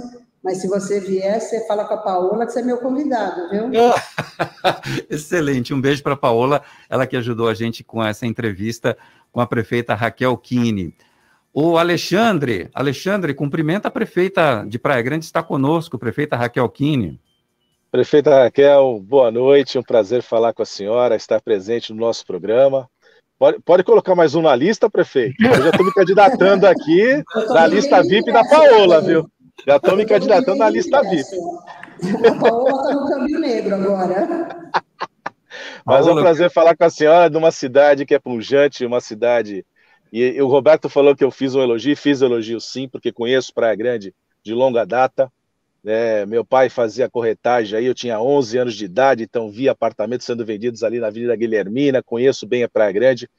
Mas se você vier, você fala com a Paola que você é meu convidado, viu? *laughs* Excelente. Um beijo para a Paola, ela que ajudou a gente com essa entrevista com a prefeita Raquel Kine. O Alexandre, Alexandre, cumprimenta a prefeita de Praia Grande, está conosco, prefeita Raquel Kine. Prefeita Raquel, boa noite, um prazer falar com a senhora, estar presente no nosso programa. Pode, pode colocar mais um na lista, prefeito? Eu já estou me candidatando aqui na lista VIP da Paola, viu? Já estou me candidatando na lista VIP. A Paola está no câmbio negro agora. Mas é um prazer falar com a senhora de uma cidade que é pujante, uma cidade e, e, o Roberto falou que eu fiz um elogio, fiz elogio sim, porque conheço Praia Grande de longa data. É, meu pai fazia corretagem aí, eu tinha 11 anos de idade, então vi apartamentos sendo vendidos ali na Avenida Guilhermina, conheço bem a Praia Grande.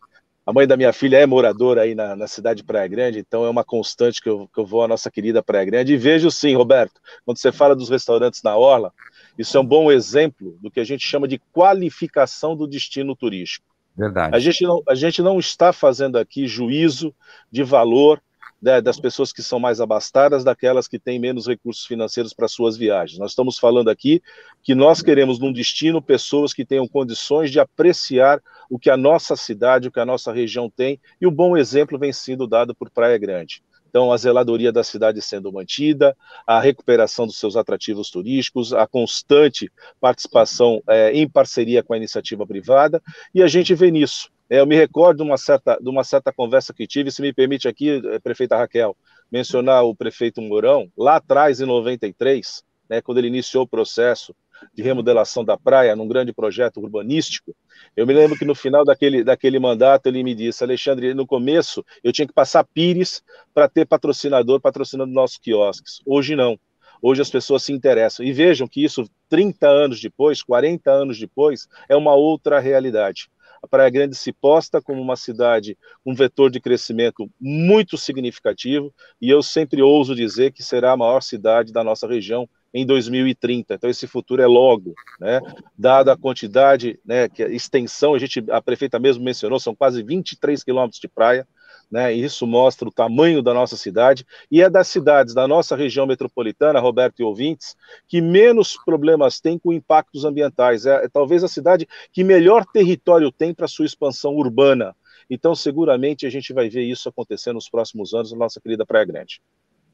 A mãe da minha filha é moradora aí na, na cidade de Praia Grande, então é uma constante que eu, que eu vou à nossa querida Praia Grande. E vejo sim, Roberto, quando você fala dos restaurantes na Orla, isso é um bom exemplo do que a gente chama de qualificação do destino turístico. Verdade. A gente não, a gente não está fazendo aqui juízo de valor né, das pessoas que são mais abastadas, daquelas que têm menos recursos financeiros para suas viagens. Nós estamos falando aqui que nós queremos num destino pessoas que tenham condições de apreciar o que a nossa cidade, o que a nossa região tem, e o bom exemplo vem sendo dado por Praia Grande. Então, a zeladoria da cidade sendo mantida, a recuperação dos seus atrativos turísticos, a constante participação é, em parceria com a iniciativa privada, e a gente vê nisso. É, eu me recordo de uma, certa, de uma certa conversa que tive, se me permite aqui, eh, prefeita Raquel, mencionar o prefeito Mourão, lá atrás, em 93, né, quando ele iniciou o processo de remodelação da praia, num grande projeto urbanístico, eu me lembro que no final daquele, daquele mandato ele me disse, Alexandre, no começo eu tinha que passar pires para ter patrocinador patrocinando nossos quiosques. Hoje não. Hoje as pessoas se interessam. E vejam que isso, 30 anos depois, 40 anos depois, é uma outra realidade a Praia Grande se posta como uma cidade, um vetor de crescimento muito significativo, e eu sempre ouso dizer que será a maior cidade da nossa região em 2030. Então esse futuro é logo, né? Dada a quantidade, né, que a extensão, a gente a prefeita mesmo mencionou, são quase 23 quilômetros de praia, né? Isso mostra o tamanho da nossa cidade e é das cidades da nossa região metropolitana, Roberto e ouvintes, que menos problemas tem com impactos ambientais. É, é talvez a cidade que melhor território tem para sua expansão urbana. Então, seguramente a gente vai ver isso acontecer nos próximos anos na nossa querida Praia Grande.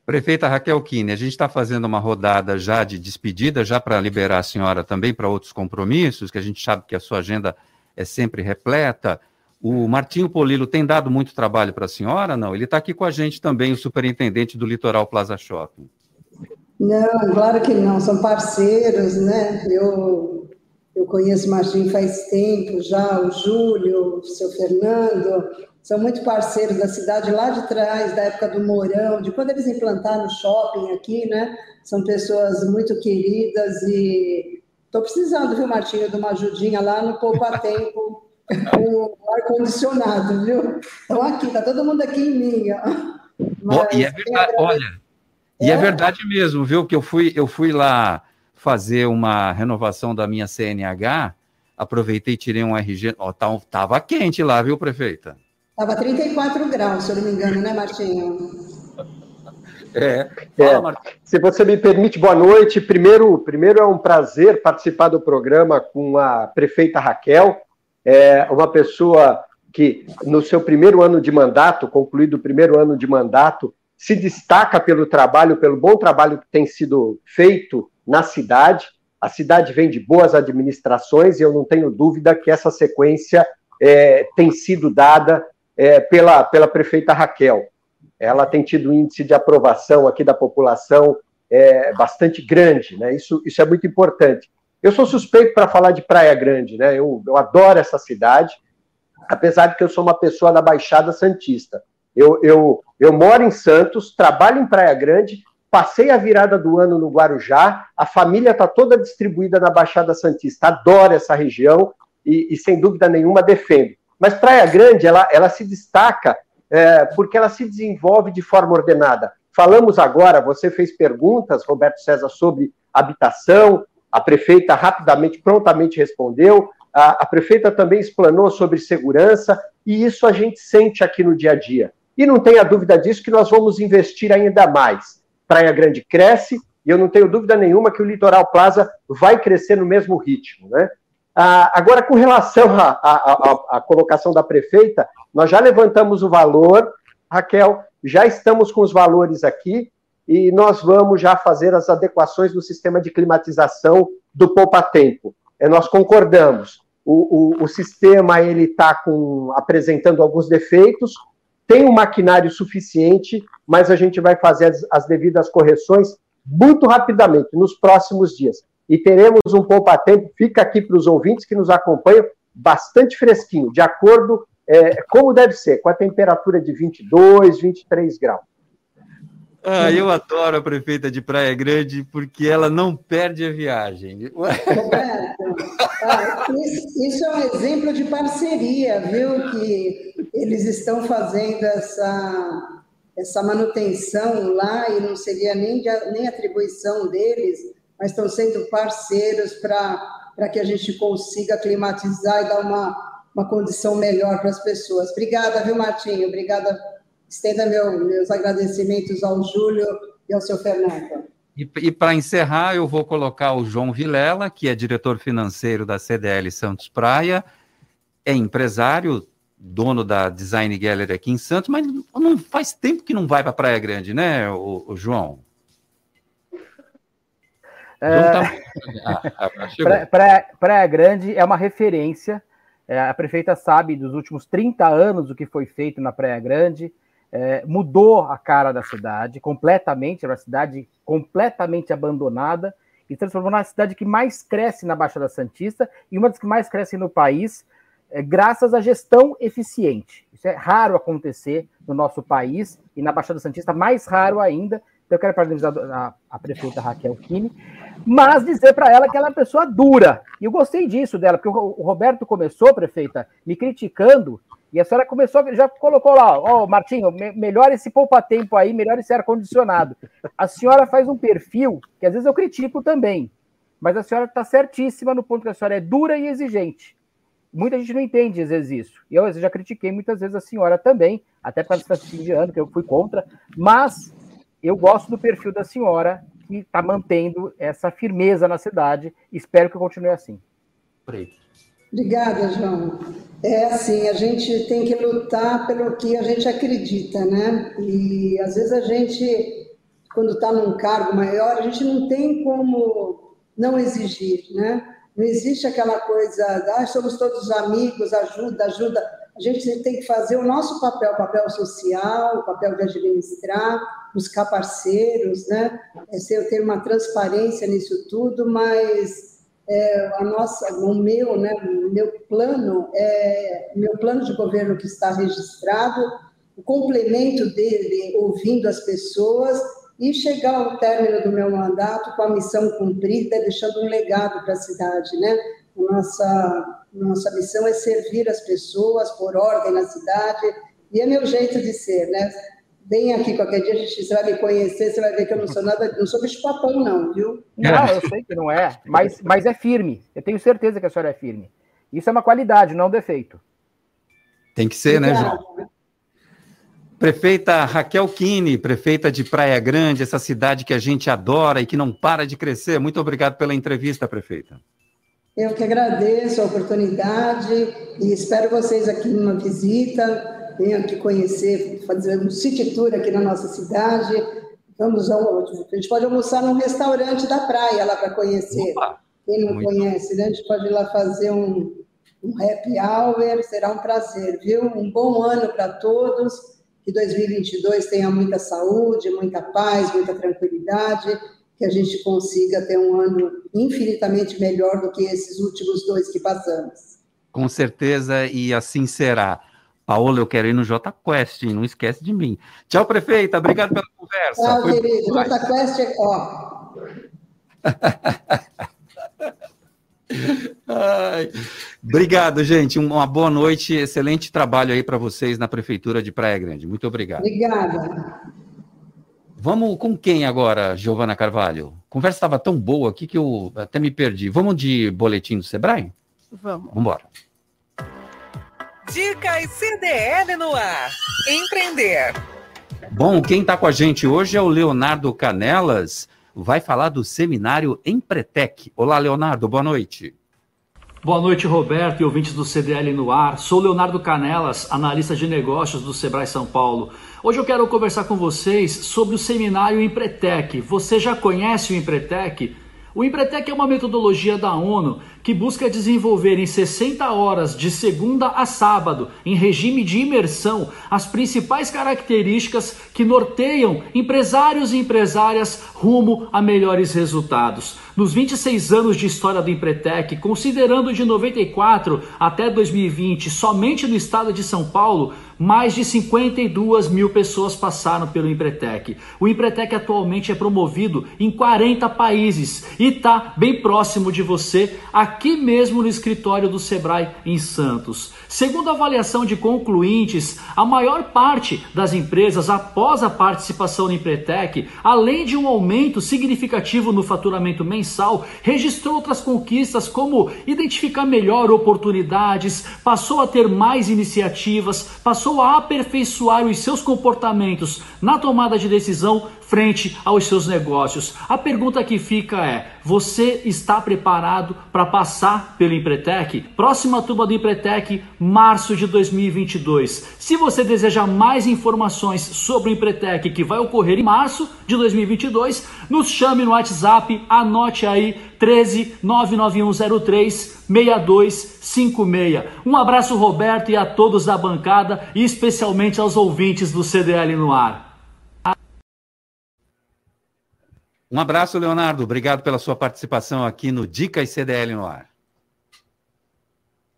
Prefeita Raquel Kine, a gente está fazendo uma rodada já de despedida, já para liberar a senhora também para outros compromissos, que a gente sabe que a sua agenda é sempre repleta. O Martinho Polilo tem dado muito trabalho para a senhora? Não, ele está aqui com a gente também, o superintendente do Litoral Plaza Shopping. Não, claro que não, são parceiros, né? Eu, eu conheço o Martinho faz tempo já, o Júlio, o seu Fernando, são muito parceiros da cidade lá de trás, da época do Mourão, de quando eles implantaram o shopping aqui, né? São pessoas muito queridas e estou precisando, viu, Martinho, de uma ajudinha lá no Poupa *laughs* Tempo o ar-condicionado, viu? Então aqui, tá todo mundo aqui em mim. Mas, e é verdade, olha, é? e é verdade mesmo, viu? Que eu fui, eu fui lá fazer uma renovação da minha CNH, aproveitei e tirei um RG. Ó, tá, tava quente lá, viu, prefeita? Tava 34 graus, se eu não me engano, né, Martinho? É. é. Se você me permite, boa noite. Primeiro, primeiro é um prazer participar do programa com a prefeita Raquel é uma pessoa que, no seu primeiro ano de mandato, concluído o primeiro ano de mandato, se destaca pelo trabalho, pelo bom trabalho que tem sido feito na cidade. A cidade vem de boas administrações e eu não tenho dúvida que essa sequência é, tem sido dada é, pela, pela prefeita Raquel. Ela tem tido um índice de aprovação aqui da população é, bastante grande, né? Isso, isso é muito importante. Eu sou suspeito para falar de Praia Grande, né? Eu, eu adoro essa cidade, apesar de que eu sou uma pessoa da Baixada Santista. Eu, eu, eu moro em Santos, trabalho em Praia Grande, passei a virada do ano no Guarujá, a família está toda distribuída na Baixada Santista. Adoro essa região e, e sem dúvida nenhuma defendo. Mas Praia Grande, ela, ela se destaca é, porque ela se desenvolve de forma ordenada. Falamos agora, você fez perguntas, Roberto César, sobre habitação, a prefeita rapidamente, prontamente respondeu. A, a, prefeita também explanou sobre segurança, e isso a gente sente aqui no dia a dia. E não tenha dúvida disso que nós vamos investir ainda mais. Praia Grande cresce, e eu não tenho dúvida nenhuma que o Litoral Plaza vai crescer no mesmo ritmo. Né? Ah, agora, com relação à colocação da prefeita, nós já levantamos o valor, Raquel, já estamos com os valores aqui, e nós vamos já fazer as adequações no sistema de climatização do poupa-tempo. É, nós concordamos. O, o, o sistema ele está apresentando alguns defeitos, tem um maquinário suficiente, mas a gente vai fazer as, as devidas correções muito rapidamente, nos próximos dias. E teremos um poupa-tempo, fica aqui para os ouvintes que nos acompanham, bastante fresquinho, de acordo é, como deve ser, com a temperatura de 22, 23 graus. Ah, eu adoro a prefeita de Praia Grande porque ela não perde a viagem. Ah, isso é um exemplo de parceria, viu? Que eles estão fazendo essa, essa manutenção lá e não seria nem, de, nem atribuição deles, mas estão sendo parceiros para que a gente consiga climatizar e dar uma, uma condição melhor para as pessoas. Obrigada, viu, Martinho? Obrigada Estenda meu, meus agradecimentos ao Júlio e ao seu Fernando. E, e para encerrar, eu vou colocar o João Vilela, que é diretor financeiro da CDL Santos Praia, é empresário dono da Design Gallery aqui em Santos, mas não faz tempo que não vai para Praia Grande, né, o, o João? É... Tá... Ah, ah, Praia, Praia, Grande é uma referência. É, a prefeita sabe dos últimos 30 anos o que foi feito na Praia Grande. É, mudou a cara da cidade completamente, era uma cidade completamente abandonada e transformou na cidade que mais cresce na Baixada Santista e uma das que mais cresce no país, é, graças à gestão eficiente. Isso é raro acontecer no nosso país e na Baixada Santista mais raro ainda. Então eu quero parabenizar a, a prefeita Raquel Kine, mas dizer para ela que ela é uma pessoa dura. E eu gostei disso dela, porque o, o Roberto começou, prefeita, me criticando e a senhora começou, já colocou lá, ó, oh, Martinho, me, melhor esse poupa-tempo aí, melhor esse ar-condicionado. A senhora faz um perfil que às vezes eu critico também, mas a senhora está certíssima no ponto que a senhora é dura e exigente. Muita gente não entende às vezes isso. E eu, já critiquei muitas vezes a senhora também, até por causa do fim de ano, que eu fui contra, mas eu gosto do perfil da senhora, que está mantendo essa firmeza na cidade. Espero que continue assim. Obrigada, João. É assim, a gente tem que lutar pelo que a gente acredita, né? E às vezes a gente, quando está num cargo maior, a gente não tem como não exigir, né? Não existe aquela coisa, ah, somos todos amigos, ajuda, ajuda. A gente tem que fazer o nosso papel, o papel social, o papel de administrar, buscar parceiros, né? É, ter uma transparência nisso tudo, mas é, a nossa, o meu, né, meu plano, é, meu plano de governo que está registrado, o complemento dele, ouvindo as pessoas e chegar ao término do meu mandato com a missão cumprida, deixando um legado para a cidade, né? Nossa, nossa missão é servir as pessoas, por ordem na cidade, e é meu jeito de ser, né? Vem aqui qualquer dia, a gente, você vai me conhecer, você vai ver que eu não sou nada, não sou bicho papão, não, viu? Não, eu sei que não é, mas, mas é firme. Eu tenho certeza que a senhora é firme. Isso é uma qualidade, não um defeito. Tem que ser, né, João? Prefeita Raquel Kine, prefeita de Praia Grande, essa cidade que a gente adora e que não para de crescer. Muito obrigado pela entrevista, prefeita. Eu que agradeço a oportunidade e espero vocês aqui numa visita venham aqui conhecer, fazer um city tour aqui na nossa cidade. Vamos ao, a gente pode almoçar num restaurante da praia lá para conhecer. Opa, Quem não conhece, né? A gente pode ir lá fazer um, um happy hour, será um prazer, viu? Um bom ano para todos, que 2022 tenha muita saúde, muita paz, muita tranquilidade, que a gente consiga ter um ano infinitamente melhor do que esses últimos dois que passamos. Com certeza, e assim será. Paola, eu quero ir no J Quest, não esquece de mim. Tchau, prefeita, obrigado pela conversa. Tchau, Foi querido. J Quest é ó. Ai. Obrigado, gente. Uma boa noite, excelente trabalho aí para vocês na Prefeitura de Praia Grande. Muito obrigado. Obrigada. Vamos com quem agora, Giovana Carvalho? A conversa estava tão boa aqui que eu até me perdi. Vamos de boletim do Sebrae? Vamos. Vamos embora. Dicas CDL no ar. Empreender. Bom, quem está com a gente hoje é o Leonardo Canelas, vai falar do seminário Empretec. Olá, Leonardo, boa noite. Boa noite, Roberto e ouvintes do CDL no ar. Sou Leonardo Canelas, analista de negócios do Sebrae São Paulo. Hoje eu quero conversar com vocês sobre o seminário Empretec. Você já conhece o Empretec? O Empretec é uma metodologia da ONU que busca desenvolver em 60 horas de segunda a sábado, em regime de imersão, as principais características que norteiam empresários e empresárias rumo a melhores resultados. Nos 26 anos de história do Empretec, considerando de 94 até 2020, somente no estado de São Paulo, mais de 52 mil pessoas passaram pelo Empretec. O Empretec atualmente é promovido em 40 países e está bem próximo de você, aqui mesmo no escritório do Sebrae em Santos. Segundo a avaliação de concluintes, a maior parte das empresas, após a participação no Empretec, além de um aumento significativo no faturamento mensal, registrou outras conquistas como identificar melhor oportunidades, passou a ter mais iniciativas, passou a aperfeiçoar os seus comportamentos na tomada de decisão, frente aos seus negócios. A pergunta que fica é: você está preparado para passar pelo Empretec? Próxima turma do Empretec, março de 2022. Se você deseja mais informações sobre o Empretec que vai ocorrer em março de 2022, nos chame no WhatsApp, anote aí 13 99103 6256. Um abraço, Roberto, e a todos da bancada, e especialmente aos ouvintes do CDL no ar. Um abraço, Leonardo. Obrigado pela sua participação aqui no Dicas CDL no ar.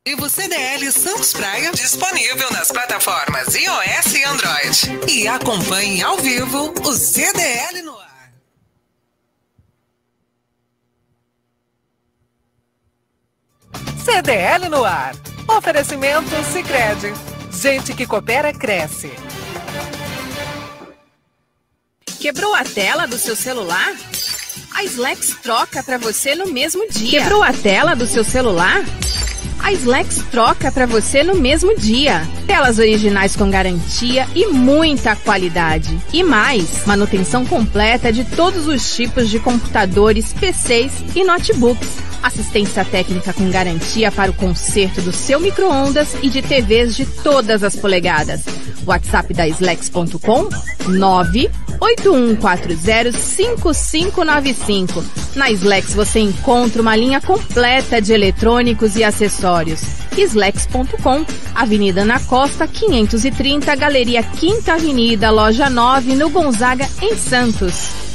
o CDL Santos Praia disponível nas plataformas iOS e Android. E acompanhe ao vivo o CDL no ar. CDL no ar. Oferecimento Sicredi. Gente que coopera cresce. Quebrou a tela do seu celular? A Slex troca para você no mesmo dia. Quebrou a tela do seu celular? A Slex troca para você no mesmo dia. Telas originais com garantia e muita qualidade. E mais, manutenção completa de todos os tipos de computadores, PCs e notebooks assistência técnica com garantia para o conserto do seu micro-ondas e de TVs de todas as polegadas. WhatsApp da Slex.com 981405595. Na Slex você encontra uma linha completa de eletrônicos e acessórios. Slex.com, Avenida Ana Costa, 530, Galeria Quinta Avenida, Loja 9, no Gonzaga, em Santos.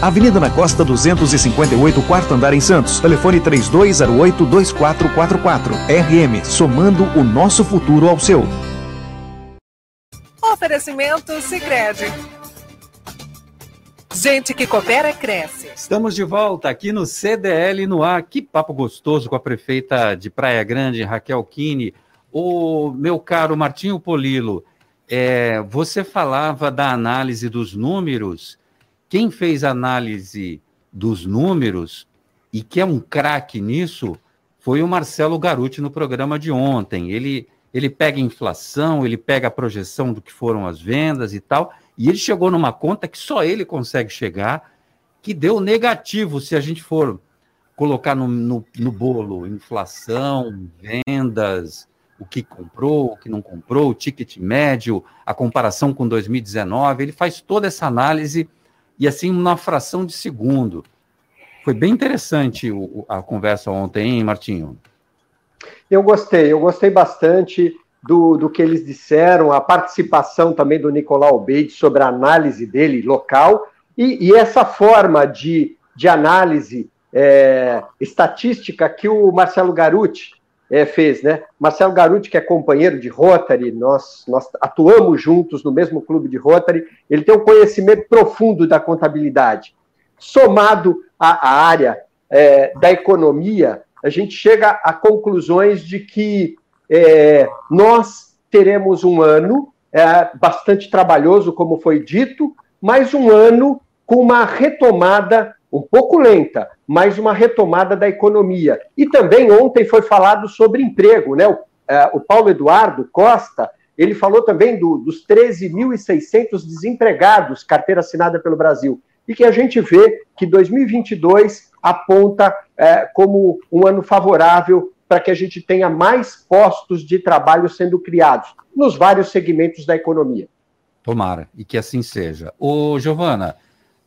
Avenida na Costa 258, quarto andar em Santos. Telefone 3208-2444. RM, somando o nosso futuro ao seu. Oferecimento Sicredi. Gente que coopera, cresce. Estamos de volta aqui no CDL no ar. Que papo gostoso com a prefeita de Praia Grande, Raquel Kine. O meu caro Martinho Polilo, é, você falava da análise dos números quem fez análise dos números e que é um craque nisso foi o Marcelo Garuti no programa de ontem. Ele, ele pega a inflação, ele pega a projeção do que foram as vendas e tal, e ele chegou numa conta que só ele consegue chegar, que deu negativo se a gente for colocar no, no, no bolo inflação, vendas, o que comprou, o que não comprou, o ticket médio, a comparação com 2019. Ele faz toda essa análise e assim na fração de segundo. Foi bem interessante o, a conversa ontem, hein, Martinho? Eu gostei, eu gostei bastante do, do que eles disseram, a participação também do Nicolau Beide sobre a análise dele local e, e essa forma de, de análise é, estatística que o Marcelo Garuti é, fez, né? Marcelo Garuti, que é companheiro de Rotary, nós, nós atuamos juntos no mesmo clube de Rotary, ele tem um conhecimento profundo da contabilidade. Somado à, à área é, da economia, a gente chega a conclusões de que é, nós teremos um ano é, bastante trabalhoso, como foi dito, mas um ano com uma retomada um pouco lenta, mas uma retomada da economia. E também ontem foi falado sobre emprego, né? O, é, o Paulo Eduardo Costa, ele falou também do, dos 13.600 desempregados, carteira assinada pelo Brasil, e que a gente vê que 2022 aponta é, como um ano favorável para que a gente tenha mais postos de trabalho sendo criados nos vários segmentos da economia. Tomara, e que assim seja. Ô, Giovana,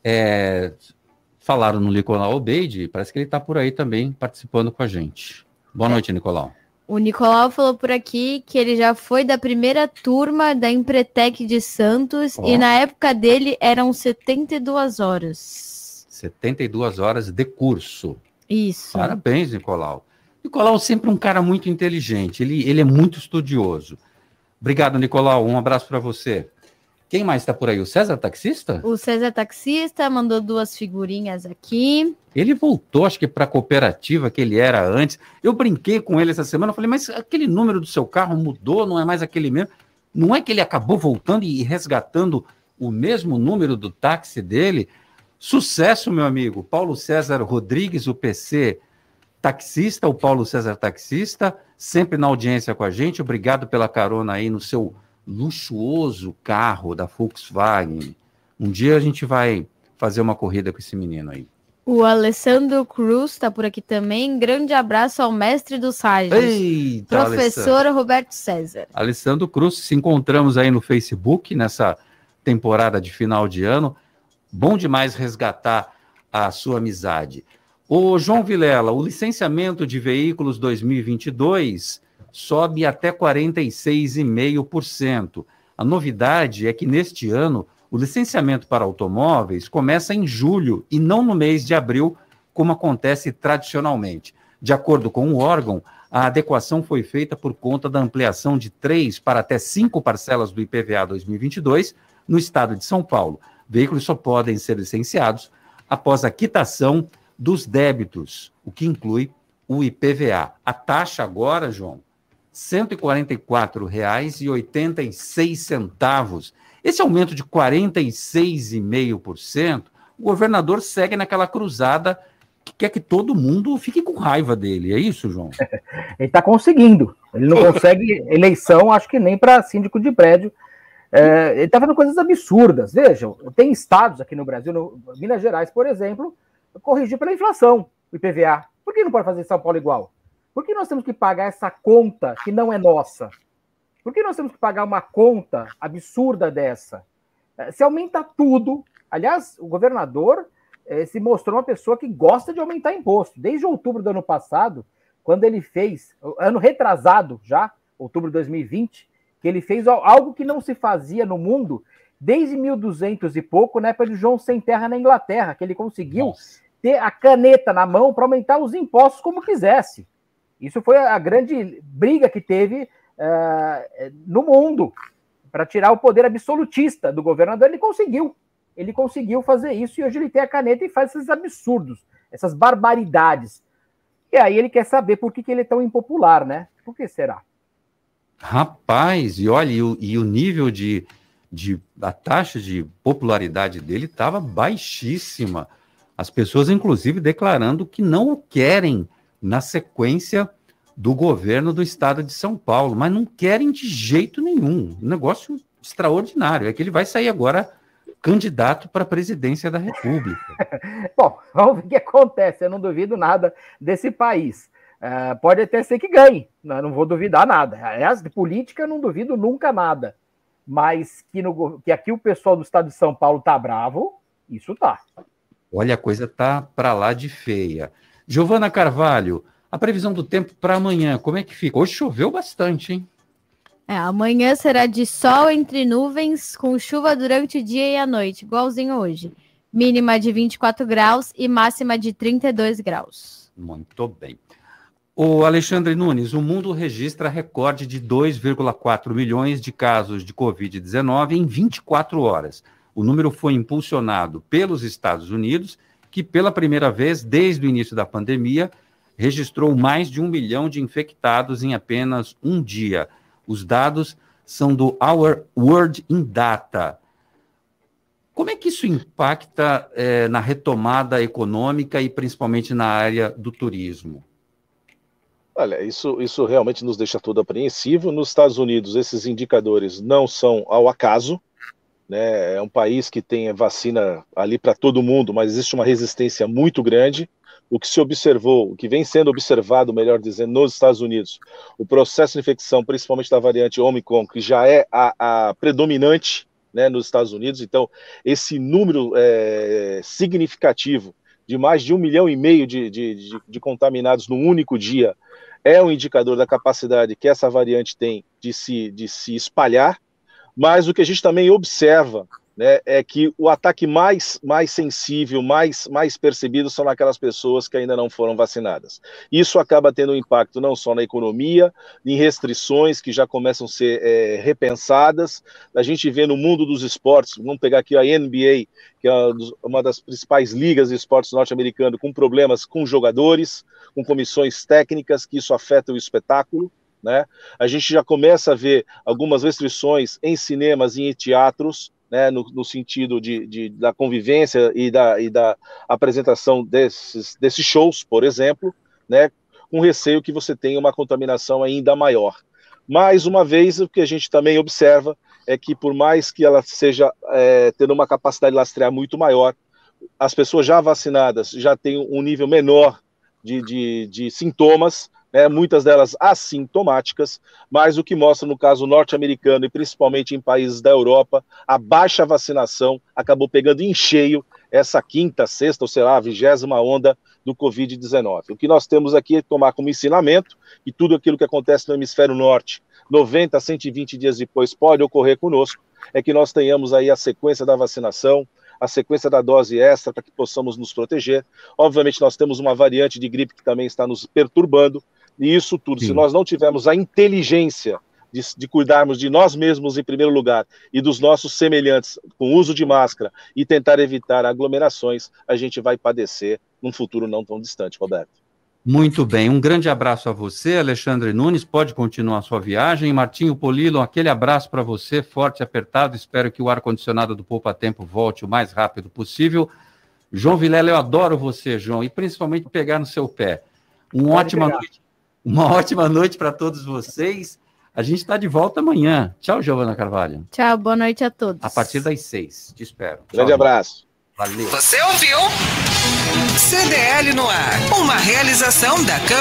é, falaram no Nicolau Obeide, parece que ele está por aí também participando com a gente. Boa noite, Nicolau. O Nicolau falou por aqui que ele já foi da primeira turma da Empretec de Santos oh. e na época dele eram 72 horas. 72 horas de curso. Isso. Parabéns, Nicolau. Nicolau é sempre um cara muito inteligente, ele, ele é muito estudioso. Obrigado, Nicolau. Um abraço para você. Quem mais está por aí? O César Taxista? O César Taxista mandou duas figurinhas aqui. Ele voltou, acho que para a cooperativa que ele era antes. Eu brinquei com ele essa semana, falei, mas aquele número do seu carro mudou, não é mais aquele mesmo. Não é que ele acabou voltando e resgatando o mesmo número do táxi dele? Sucesso, meu amigo. Paulo César Rodrigues, o PC taxista, o Paulo César taxista, sempre na audiência com a gente. Obrigado pela carona aí no seu luxuoso carro da Volkswagen. Um dia a gente vai fazer uma corrida com esse menino aí. O Alessandro Cruz está por aqui também. Grande abraço ao mestre dos rádios, Eita, professor Alessandro. Roberto César. Alessandro Cruz, se encontramos aí no Facebook nessa temporada de final de ano. Bom demais resgatar a sua amizade. O João Vilela, o licenciamento de veículos 2022 sobe até 46,5%. A novidade é que neste ano o licenciamento para automóveis começa em julho e não no mês de abril, como acontece tradicionalmente. De acordo com o órgão, a adequação foi feita por conta da ampliação de três para até cinco parcelas do IPVA 2022 no estado de São Paulo. Veículos só podem ser licenciados após a quitação dos débitos, o que inclui o IPVA. A taxa agora, João, R$ 144,86. Esse aumento de 46,5%, o governador segue naquela cruzada que quer que todo mundo fique com raiva dele. É isso, João? *laughs* Ele está conseguindo. Ele não consegue eleição, acho que nem para síndico de prédio. É, ele está fazendo coisas absurdas. Vejam, tem estados aqui no Brasil, no, Minas Gerais, por exemplo, corrigir pela inflação o IPVA. Por que não pode fazer em São Paulo igual? Por que nós temos que pagar essa conta que não é nossa? Por que nós temos que pagar uma conta absurda dessa? Eh, se aumenta tudo. Aliás, o governador eh, se mostrou uma pessoa que gosta de aumentar imposto. Desde outubro do ano passado, quando ele fez, ano retrasado já, outubro de 2020, que ele fez algo que não se fazia no mundo desde 1200 e pouco, na época de João Sem Terra na Inglaterra, que ele conseguiu Nossa. ter a caneta na mão para aumentar os impostos como quisesse. Isso foi a grande briga que teve uh, no mundo para tirar o poder absolutista do governador. Ele conseguiu. Ele conseguiu fazer isso e hoje ele tem a caneta e faz esses absurdos, essas barbaridades. E aí ele quer saber por que, que ele é tão impopular, né? Por que será? Rapaz, e olha, e o, e o nível de, de. A taxa de popularidade dele estava baixíssima. As pessoas, inclusive, declarando que não o querem na sequência do governo do estado de São Paulo, mas não querem de jeito nenhum. Um negócio extraordinário. É que ele vai sair agora candidato para a presidência da República. *laughs* Bom, vamos ver o que acontece. Eu não duvido nada desse país. Uh, pode até ser que ganhe, né? não vou duvidar nada. Aliás, de política eu não duvido nunca nada. Mas que, no, que aqui o pessoal do estado de São Paulo tá bravo, isso tá. Olha, a coisa tá para lá de feia. Giovana Carvalho, a previsão do tempo para amanhã, como é que fica? Hoje choveu bastante, hein? É, amanhã será de sol entre nuvens, com chuva durante o dia e a noite, igualzinho hoje. Mínima de 24 graus e máxima de 32 graus. Muito bem. O Alexandre Nunes, o mundo registra recorde de 2,4 milhões de casos de Covid-19 em 24 horas. O número foi impulsionado pelos Estados Unidos que pela primeira vez desde o início da pandemia registrou mais de um milhão de infectados em apenas um dia. Os dados são do Our World in Data. Como é que isso impacta é, na retomada econômica e principalmente na área do turismo? Olha, isso, isso realmente nos deixa todo apreensivo. Nos Estados Unidos, esses indicadores não são ao acaso, né? É um país que tem vacina ali para todo mundo, mas existe uma resistência muito grande. O que se observou, o que vem sendo observado, melhor dizendo, nos Estados Unidos, o processo de infecção, principalmente da variante Omicron, que já é a, a predominante né, nos Estados Unidos. Então, esse número é, significativo de mais de um milhão e meio de, de, de, de contaminados num único dia é um indicador da capacidade que essa variante tem de se, de se espalhar mas o que a gente também observa né, é que o ataque mais, mais sensível, mais, mais percebido são naquelas pessoas que ainda não foram vacinadas. Isso acaba tendo um impacto não só na economia, em restrições que já começam a ser é, repensadas. A gente vê no mundo dos esportes, vamos pegar aqui a NBA, que é uma das principais ligas de esportes norte-americano, com problemas com jogadores, com comissões técnicas, que isso afeta o espetáculo. Né? A gente já começa a ver algumas restrições em cinemas e em teatros, né, no, no, sentido de, de, da convivência e da, e da apresentação desses, desses shows, por exemplo, né, com receio que você tenha uma contaminação ainda maior. Mais uma vez, o que a gente também observa é que, por mais que ela seja é, tendo uma capacidade de lastrear muito maior, as pessoas já vacinadas já têm um nível menor de, de, de sintomas, né, muitas delas assintomáticas, mas o que mostra no caso norte-americano e principalmente em países da Europa, a baixa vacinação acabou pegando em cheio essa quinta, sexta ou sei lá, vigésima onda do Covid-19. O que nós temos aqui é tomar como ensinamento e tudo aquilo que acontece no hemisfério norte, 90 a 120 dias depois pode ocorrer conosco, é que nós tenhamos aí a sequência da vacinação, a sequência da dose extra para que possamos nos proteger. Obviamente, nós temos uma variante de gripe que também está nos perturbando, e isso tudo, Sim. se nós não tivermos a inteligência de, de, cuidarmos de nós mesmos em primeiro lugar e dos nossos semelhantes com uso de máscara e tentar evitar aglomerações, a gente vai padecer num futuro não tão distante, Roberto. Muito bem, um grande abraço a você, Alexandre Nunes. Pode continuar a sua viagem. Martinho Polilo, aquele abraço para você, forte e apertado. Espero que o ar-condicionado do Poupa Tempo volte o mais rápido possível. João Vilela, eu adoro você, João, e principalmente pegar no seu pé. Uma ótima noite, uma *laughs* ótima noite para todos vocês. A gente está de volta amanhã. Tchau, Giovana Carvalho. Tchau, boa noite a todos. A partir das seis. Te espero. Grande Tchau, abraço. Valeu. Você ouviu? CDL no ar. Uma realização da Câmara.